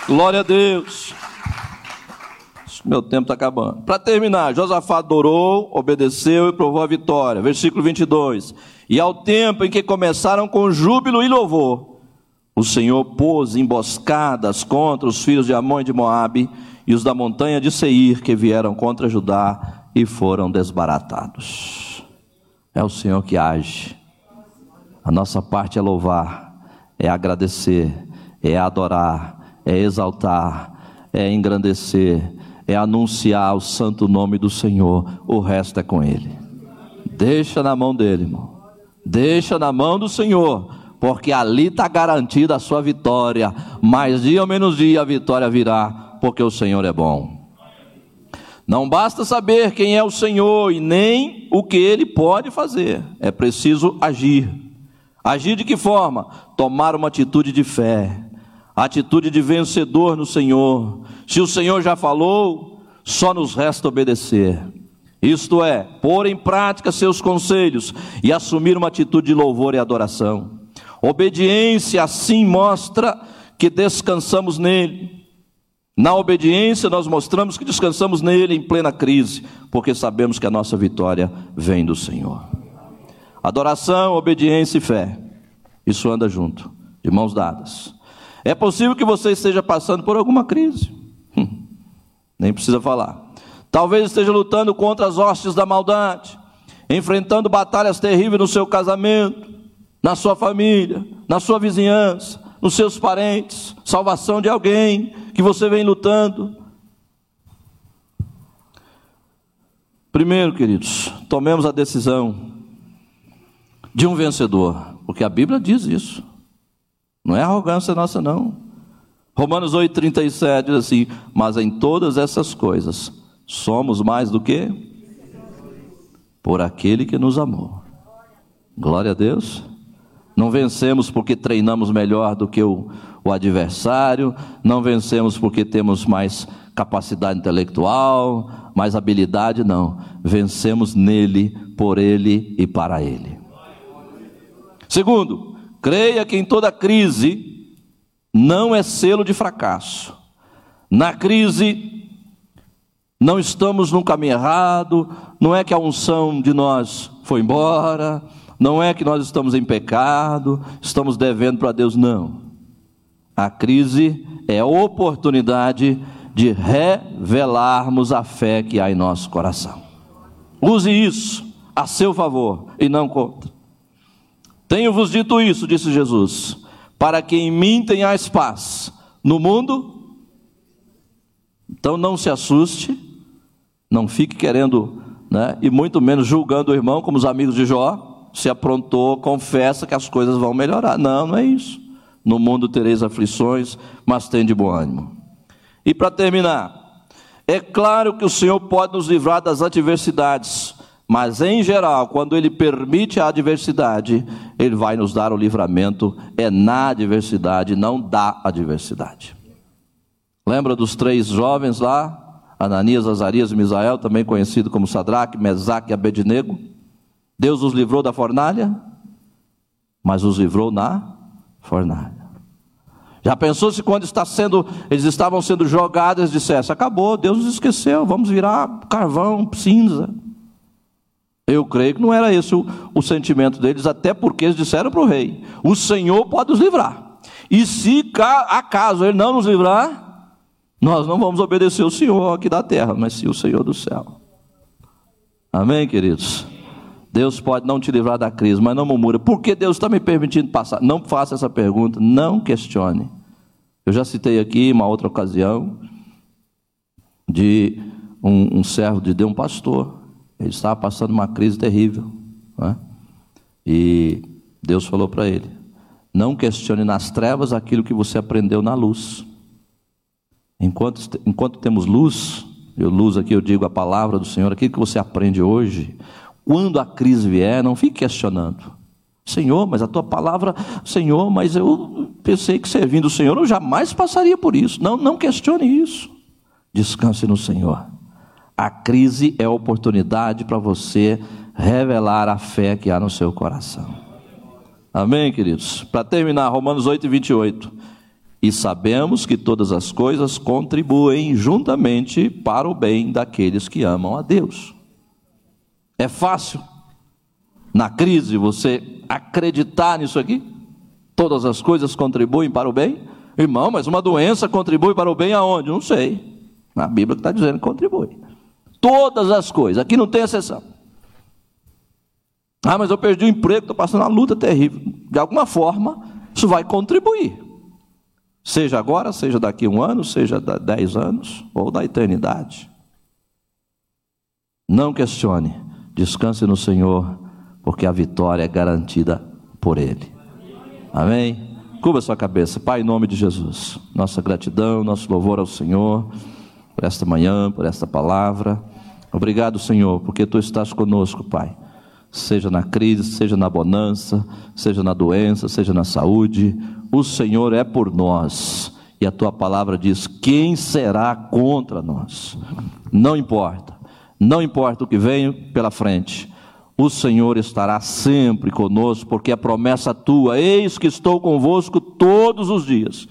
Glória a Deus. Meu tempo está acabando. Para terminar, Josafá adorou, obedeceu e provou a vitória. Versículo 22. E ao tempo em que começaram com júbilo e louvor, o Senhor pôs emboscadas contra os filhos de Amon e de Moabe e os da montanha de Seir que vieram contra Judá e foram desbaratados. É o Senhor que age. A nossa parte é louvar, é agradecer, é adorar, é exaltar, é engrandecer, é anunciar o santo nome do Senhor. O resto é com Ele. Deixa na mão dele, irmão. Deixa na mão do Senhor, porque ali está garantida a sua vitória. Mais dia ou menos dia a vitória virá, porque o Senhor é bom. Não basta saber quem é o Senhor e nem o que ele pode fazer, é preciso agir. Agir de que forma? Tomar uma atitude de fé, atitude de vencedor no Senhor. Se o Senhor já falou, só nos resta obedecer. Isto é, pôr em prática seus conselhos e assumir uma atitude de louvor e adoração. Obediência assim mostra que descansamos nele. Na obediência, nós mostramos que descansamos nele em plena crise, porque sabemos que a nossa vitória vem do Senhor. Adoração, obediência e fé, isso anda junto, de mãos dadas. É possível que você esteja passando por alguma crise, hum, nem precisa falar. Talvez esteja lutando contra as hostes da maldade, enfrentando batalhas terríveis no seu casamento, na sua família, na sua vizinhança, nos seus parentes, salvação de alguém que você vem lutando. Primeiro, queridos, tomemos a decisão de um vencedor, porque a Bíblia diz isso. Não é arrogância nossa, não. Romanos 8,37 diz assim: Mas em todas essas coisas somos mais do que? Por aquele que nos amou. Glória a Deus. Não vencemos porque treinamos melhor do que o, o adversário, não vencemos porque temos mais capacidade intelectual, mais habilidade, não. Vencemos nele, por ele e para ele. Segundo, creia que em toda crise não é selo de fracasso. Na crise, não estamos no caminho errado, não é que a unção de nós foi embora, não é que nós estamos em pecado, estamos devendo para Deus, não. A crise é a oportunidade de revelarmos a fé que há em nosso coração. Use isso a seu favor e não contra. Tenho-vos dito isso, disse Jesus, para que em mim tenhais paz. No mundo, então não se assuste, não fique querendo, né, e muito menos julgando o irmão, como os amigos de Jó, se aprontou, confessa que as coisas vão melhorar. Não, não é isso. No mundo tereis aflições, mas tem de bom ânimo. E para terminar, é claro que o Senhor pode nos livrar das adversidades, mas em geral, quando Ele permite a adversidade, Ele vai nos dar o livramento, é na adversidade, não da adversidade. Lembra dos três jovens lá? Ananias, Azarias e Misael, também conhecido como Sadraque, Mesaque e Abednego? Deus os livrou da fornalha, mas os livrou na fornalha. Já pensou se quando está sendo, eles estavam sendo jogados, dissesse: acabou, Deus os esqueceu, vamos virar carvão, cinza. Eu creio que não era esse o, o sentimento deles, até porque eles disseram para o rei: o Senhor pode nos livrar. E se acaso ele não nos livrar, nós não vamos obedecer o Senhor aqui da terra, mas sim o Senhor do céu. Amém, queridos? Deus pode não te livrar da crise, mas não murmura. Por que Deus está me permitindo passar? Não faça essa pergunta, não questione. Eu já citei aqui uma outra ocasião de um, um servo de Deus, um pastor. Ele estava passando uma crise terrível. Né? E Deus falou para ele: Não questione nas trevas aquilo que você aprendeu na luz. Enquanto, enquanto temos luz, eu luz aqui eu digo a palavra do Senhor, aquilo que você aprende hoje, quando a crise vier, não fique questionando. Senhor, mas a tua palavra, Senhor, mas eu pensei que servindo o Senhor eu jamais passaria por isso. Não, não questione isso. Descanse no Senhor. A crise é oportunidade para você revelar a fé que há no seu coração. Amém, queridos? Para terminar, Romanos 8 e 28. E sabemos que todas as coisas contribuem juntamente para o bem daqueles que amam a Deus. É fácil, na crise, você acreditar nisso aqui? Todas as coisas contribuem para o bem? Irmão, mas uma doença contribui para o bem aonde? Não sei. A Bíblia está dizendo que contribui. Todas as coisas, aqui não tem exceção. Ah, mas eu perdi o emprego, estou passando uma luta terrível. De alguma forma, isso vai contribuir. Seja agora, seja daqui a um ano, seja dez anos, ou da eternidade. Não questione. Descanse no Senhor, porque a vitória é garantida por Ele. Amém? Curva sua cabeça, Pai, em nome de Jesus. Nossa gratidão, nosso louvor ao Senhor. por esta manhã, por esta palavra. Obrigado, Senhor, porque tu estás conosco, Pai. Seja na crise, seja na bonança, seja na doença, seja na saúde, o Senhor é por nós. E a tua palavra diz: quem será contra nós? Não importa, não importa o que vem pela frente, o Senhor estará sempre conosco, porque a promessa tua, eis que estou convosco todos os dias,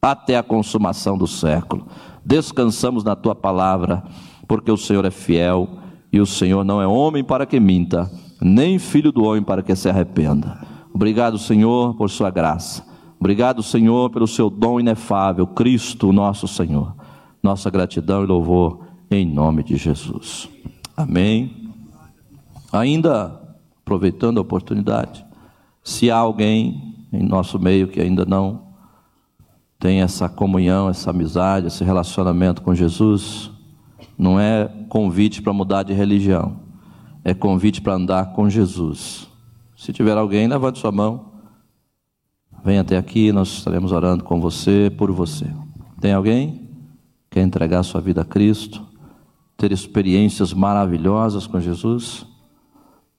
até a consumação do século. Descansamos na tua palavra porque o Senhor é fiel e o Senhor não é homem para que minta, nem filho do homem para que se arrependa. Obrigado, Senhor, por sua graça. Obrigado, Senhor, pelo seu dom inefável, Cristo, nosso Senhor. Nossa gratidão e louvor em nome de Jesus. Amém. Ainda aproveitando a oportunidade, se há alguém em nosso meio que ainda não tem essa comunhão, essa amizade, esse relacionamento com Jesus, não é convite para mudar de religião, é convite para andar com Jesus. Se tiver alguém, levante sua mão. Venha até aqui, nós estaremos orando com você, por você. Tem alguém? Quer entregar sua vida a Cristo? Ter experiências maravilhosas com Jesus?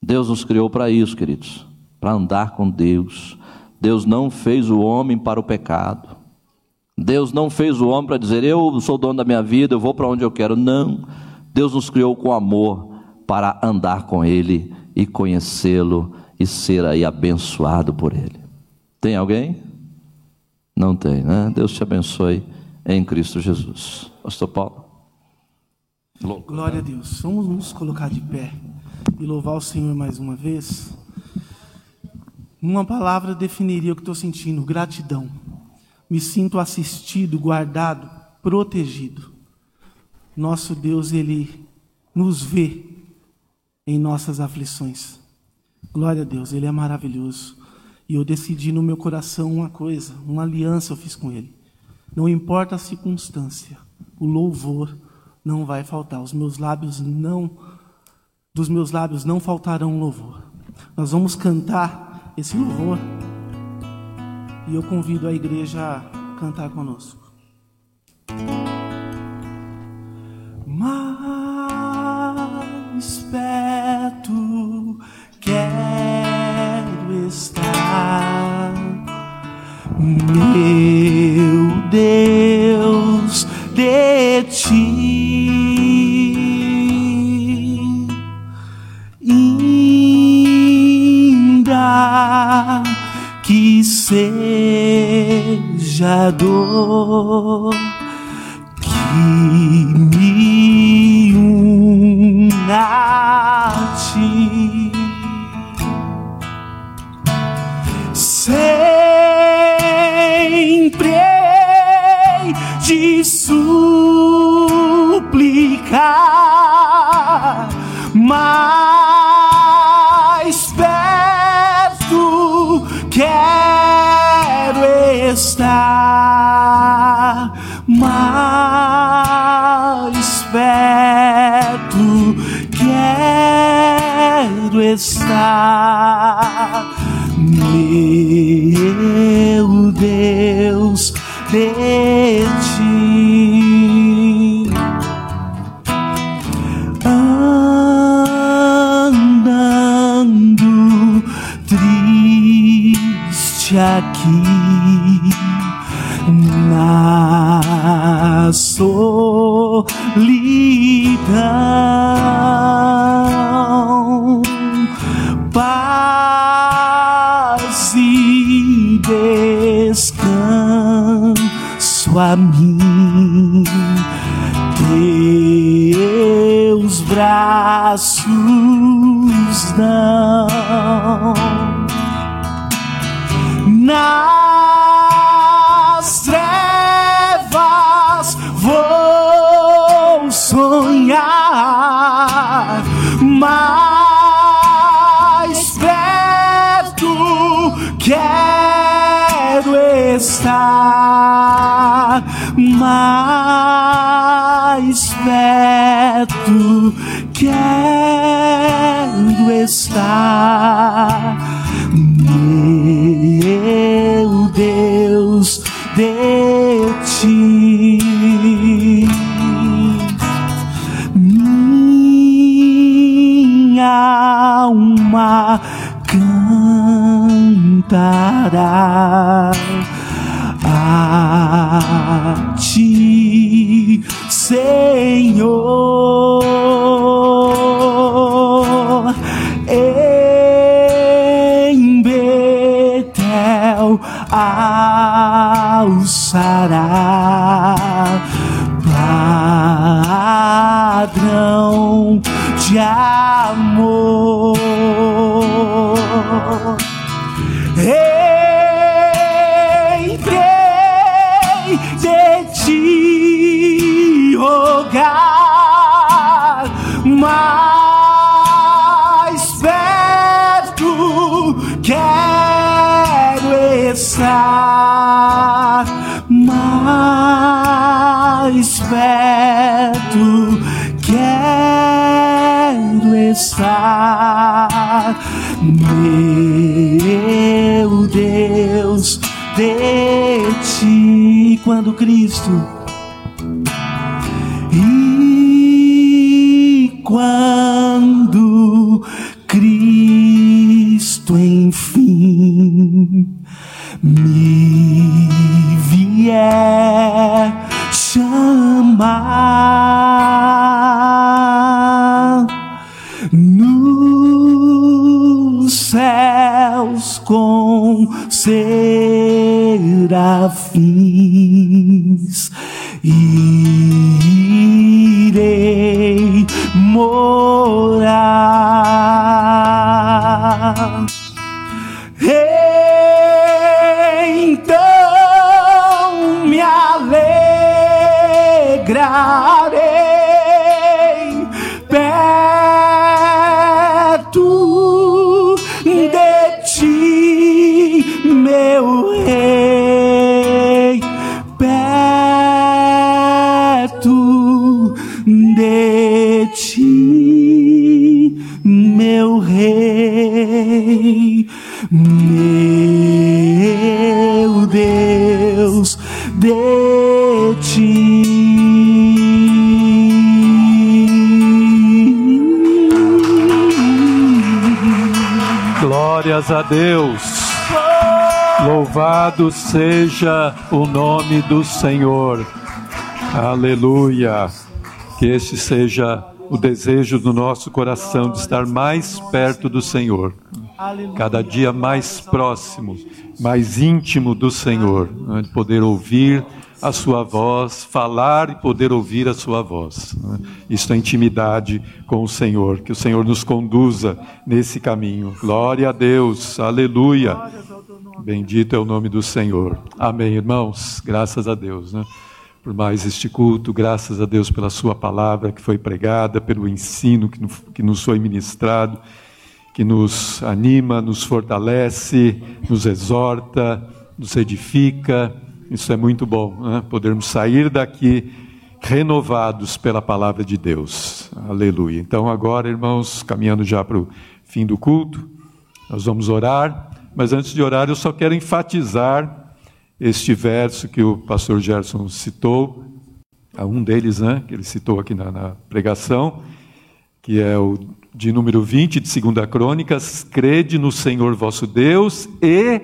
Deus nos criou para isso, queridos, para andar com Deus. Deus não fez o homem para o pecado. Deus não fez o homem para dizer, eu sou dono da minha vida, eu vou para onde eu quero. Não. Deus nos criou com amor para andar com Ele e conhecê-lo e ser aí abençoado por Ele. Tem alguém? Não tem, né? Deus te abençoe em Cristo Jesus. Pastor Paulo. Glória a Deus. Vamos nos colocar de pé e louvar o Senhor mais uma vez. Uma palavra definiria o que estou sentindo: gratidão me sinto assistido, guardado, protegido. Nosso Deus, Ele nos vê em nossas aflições. Glória a Deus, Ele é maravilhoso. E eu decidi no meu coração uma coisa, uma aliança eu fiz com Ele. Não importa a circunstância, o louvor não vai faltar. Os meus lábios não, dos meus lábios não faltarão louvor. Nós vamos cantar esse louvor. E eu convido a igreja a cantar conosco. Mais seja dor que me una a ti. Sempre de suplicar, mais estar, mais perto quero estar, meu Deus, de ti. Andando triste aqui na solidão, paz e descanso a mim, teus braços dão nas mais perto quero estar mais perto quero estar meu Deus de ti. Alma cantará a ti, Senhor. Em Betel alçará padrão de amor. Quando Cristo A Deus. Louvado seja o nome do Senhor. Aleluia. Que este seja o desejo do nosso coração de estar mais perto do Senhor. Cada dia mais próximo, mais íntimo do Senhor, de poder ouvir a sua voz, falar e poder ouvir a sua voz. né? Isso é intimidade com o Senhor. Que o Senhor nos conduza nesse caminho. Glória a Deus. Aleluia. Bendito é o nome do Senhor. Amém, irmãos. Graças a Deus, né? Por mais este culto, graças a Deus pela Sua palavra que foi pregada, pelo ensino que, no- que nos foi ministrado, que nos anima, nos fortalece, nos exorta, nos edifica. Isso é muito bom, né? Podermos sair daqui renovados pela palavra de Deus. Aleluia. Então, agora, irmãos, caminhando já para o fim do culto, nós vamos orar, mas antes de orar, eu só quero enfatizar este verso que o pastor Gerson citou, um deles, né, que ele citou aqui na, na pregação, que é o de número 20 de 2 Crônicas: Crede no Senhor vosso Deus e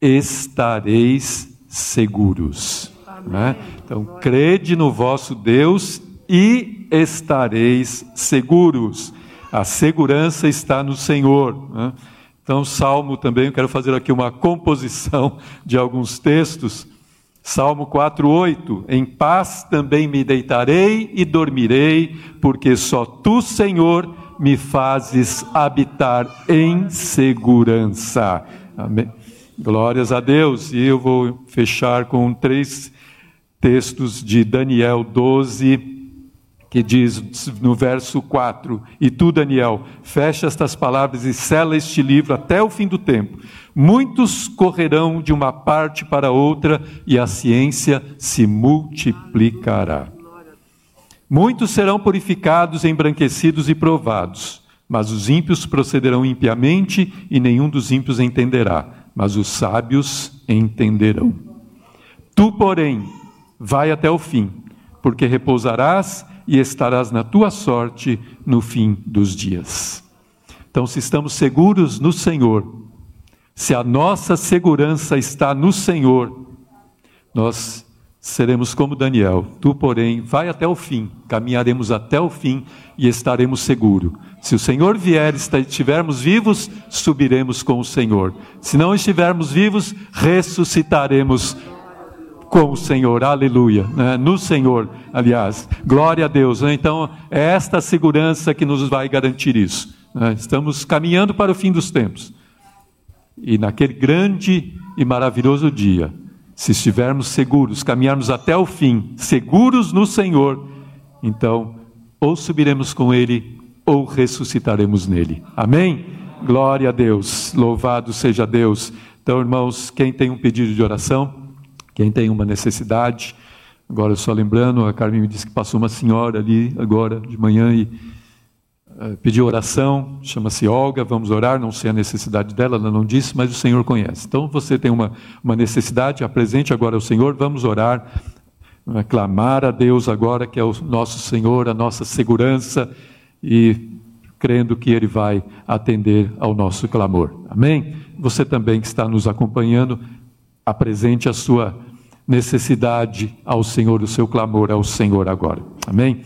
estareis seguros. Né? Então, crede no vosso Deus e estareis seguros. A segurança está no Senhor. Né? Então, Salmo também, eu quero fazer aqui uma composição de alguns textos. Salmo 4:8 Em paz também me deitarei e dormirei, porque só tu, Senhor, me fazes habitar em segurança. Amém. Glórias a Deus. E eu vou fechar com três textos de Daniel 12, que diz no verso 4: E tu, Daniel, fecha estas palavras e sela este livro até o fim do tempo. Muitos correrão de uma parte para outra e a ciência se multiplicará. Muitos serão purificados, embranquecidos e provados, mas os ímpios procederão impiamente e nenhum dos ímpios entenderá, mas os sábios entenderão. Tu, porém, vai até o fim, porque repousarás e estarás na tua sorte no fim dos dias. Então, se estamos seguros no Senhor, se a nossa segurança está no Senhor, nós seremos como Daniel. Tu, porém, vai até o fim, caminharemos até o fim e estaremos seguros. Se o Senhor vier e estivermos vivos, subiremos com o Senhor. Se não estivermos vivos, ressuscitaremos com o Senhor, aleluia, né? no Senhor, aliás, glória a Deus. Então, é esta segurança que nos vai garantir isso. Né? Estamos caminhando para o fim dos tempos. E naquele grande e maravilhoso dia, se estivermos seguros, caminharmos até o fim, seguros no Senhor, então ou subiremos com Ele ou ressuscitaremos nele. Amém? Glória a Deus, louvado seja Deus. Então, irmãos, quem tem um pedido de oração, quem tem uma necessidade, agora só lembrando, a Carmen me disse que passou uma senhora ali agora de manhã e pediu oração, chama-se Olga, vamos orar, não sei a necessidade dela, ela não disse, mas o Senhor conhece. Então você tem uma, uma necessidade, apresente agora ao Senhor, vamos orar, uh, clamar a Deus agora, que é o nosso Senhor, a nossa segurança, e crendo que Ele vai atender ao nosso clamor. Amém? Você também que está nos acompanhando, apresente a sua necessidade ao Senhor, o seu clamor ao Senhor agora. Amém?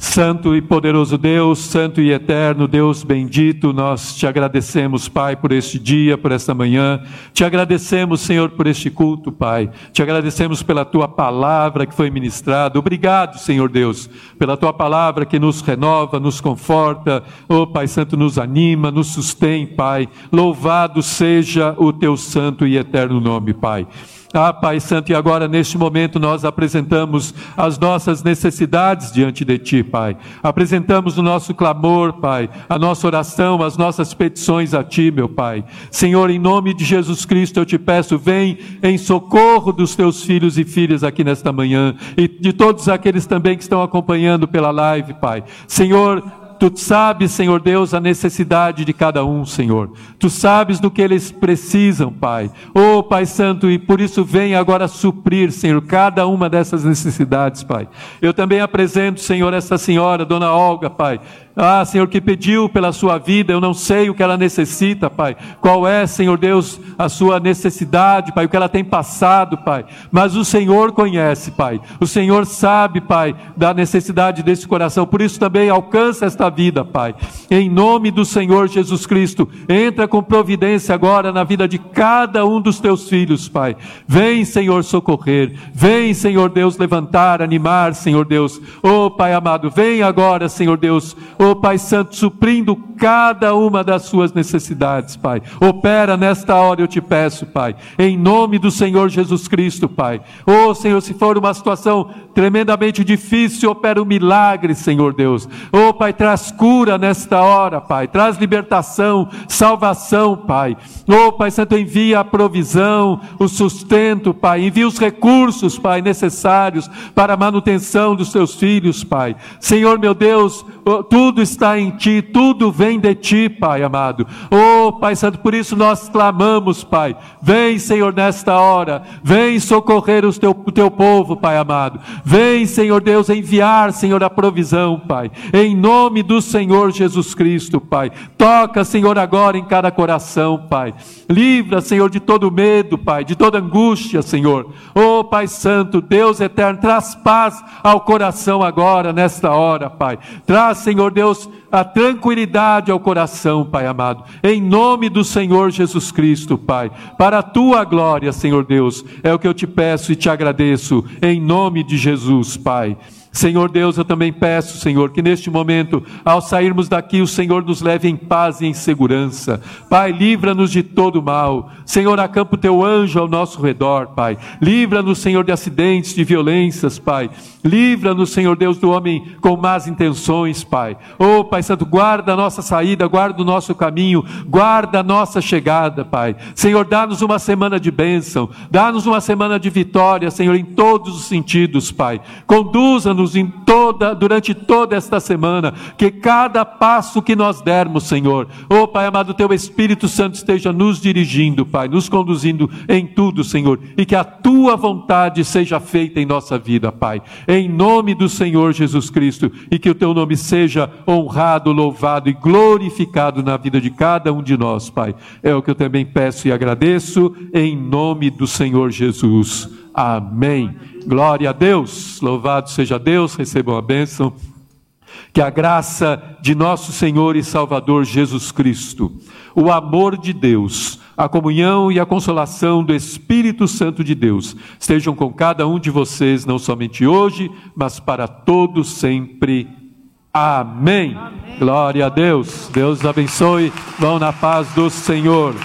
Santo e poderoso Deus, santo e eterno Deus bendito, nós te agradecemos, Pai, por este dia, por esta manhã. Te agradecemos, Senhor, por este culto, Pai. Te agradecemos pela tua palavra que foi ministrada. Obrigado, Senhor Deus, pela tua palavra que nos renova, nos conforta. Oh, Pai Santo, nos anima, nos sustém, Pai. Louvado seja o teu santo e eterno nome, Pai. Ah, Pai Santo, e agora neste momento nós apresentamos as nossas necessidades diante de Ti, Pai. Apresentamos o nosso clamor, Pai, a nossa oração, as nossas petições a Ti, meu Pai. Senhor, em nome de Jesus Cristo, eu te peço, vem em socorro dos Teus filhos e filhas aqui nesta manhã e de todos aqueles também que estão acompanhando pela live, Pai. Senhor, Tu sabes, Senhor Deus, a necessidade de cada um, Senhor. Tu sabes do que eles precisam, Pai. Oh, Pai Santo, e por isso vem agora suprir, Senhor, cada uma dessas necessidades, Pai. Eu também apresento, Senhor, essa senhora, Dona Olga, Pai. Ah, Senhor, que pediu pela sua vida, eu não sei o que ela necessita, Pai. Qual é, Senhor Deus, a sua necessidade, Pai, o que ela tem passado, Pai. Mas o Senhor conhece, Pai. O Senhor sabe, Pai, da necessidade desse coração. Por isso também alcança esta vida, Pai. Em nome do Senhor Jesus Cristo, entra com providência agora na vida de cada um dos teus filhos, Pai. Vem, Senhor, socorrer. Vem, Senhor Deus, levantar, animar, Senhor Deus. Oh, Pai amado, vem agora, Senhor Deus. Oh, oh Pai Santo, suprindo cada uma das suas necessidades, Pai. Opera nesta hora, eu te peço, Pai, em nome do Senhor Jesus Cristo, Pai. Oh Senhor, se for uma situação tremendamente difícil, opera um milagre, Senhor Deus. Oh Pai, traz cura nesta hora, Pai. Traz libertação, salvação, Pai. Oh Pai Santo, envia a provisão, o sustento, Pai. Envia os recursos, Pai, necessários para a manutenção dos teus filhos, Pai. Senhor meu Deus, tudo está em ti, tudo vem de ti, Pai amado. Oh, Pai Santo, por isso nós clamamos, Pai. Vem, Senhor, nesta hora. Vem socorrer os teu, o teu povo, Pai amado. Vem, Senhor Deus, enviar, Senhor, a provisão, Pai. Em nome do Senhor Jesus Cristo, Pai. Toca, Senhor, agora em cada coração, Pai. Livra, Senhor, de todo medo, Pai, de toda angústia, Senhor. Oh, Pai Santo, Deus eterno, traz paz ao coração agora, nesta hora, Pai. Traz, Senhor Deus, a tranquilidade ao coração, Pai amado, em nome do Senhor Jesus Cristo, Pai, para a tua glória, Senhor Deus, é o que eu te peço e te agradeço, em nome de Jesus, Pai. Senhor Deus, eu também peço, Senhor, que neste momento, ao sairmos daqui, o Senhor nos leve em paz e em segurança. Pai, livra-nos de todo mal. Senhor, acampa o teu anjo ao nosso redor, Pai. Livra-nos, Senhor, de acidentes, de violências, Pai. Livra-nos, Senhor Deus, do homem com más intenções, Pai. Oh, Pai Santo, guarda a nossa saída, guarda o nosso caminho, guarda a nossa chegada, Pai. Senhor, dá-nos uma semana de bênção, dá-nos uma semana de vitória, Senhor, em todos os sentidos, Pai. Conduza-nos Ajuda-nos em toda, durante toda esta semana, que cada passo que nós dermos, Senhor, oh Pai amado, teu Espírito Santo esteja nos dirigindo, Pai, nos conduzindo em tudo, Senhor, e que a tua vontade seja feita em nossa vida, Pai. Em nome do Senhor Jesus Cristo, e que o teu nome seja honrado, louvado e glorificado na vida de cada um de nós, Pai. É o que eu também peço e agradeço em nome do Senhor Jesus. Amém. Glória a Deus. Louvado seja Deus. Recebam a bênção. Que a graça de nosso Senhor e Salvador Jesus Cristo, o amor de Deus, a comunhão e a consolação do Espírito Santo de Deus estejam com cada um de vocês, não somente hoje, mas para todos sempre. Amém. Amém. Glória a Deus. Deus abençoe. Vão na paz do Senhor.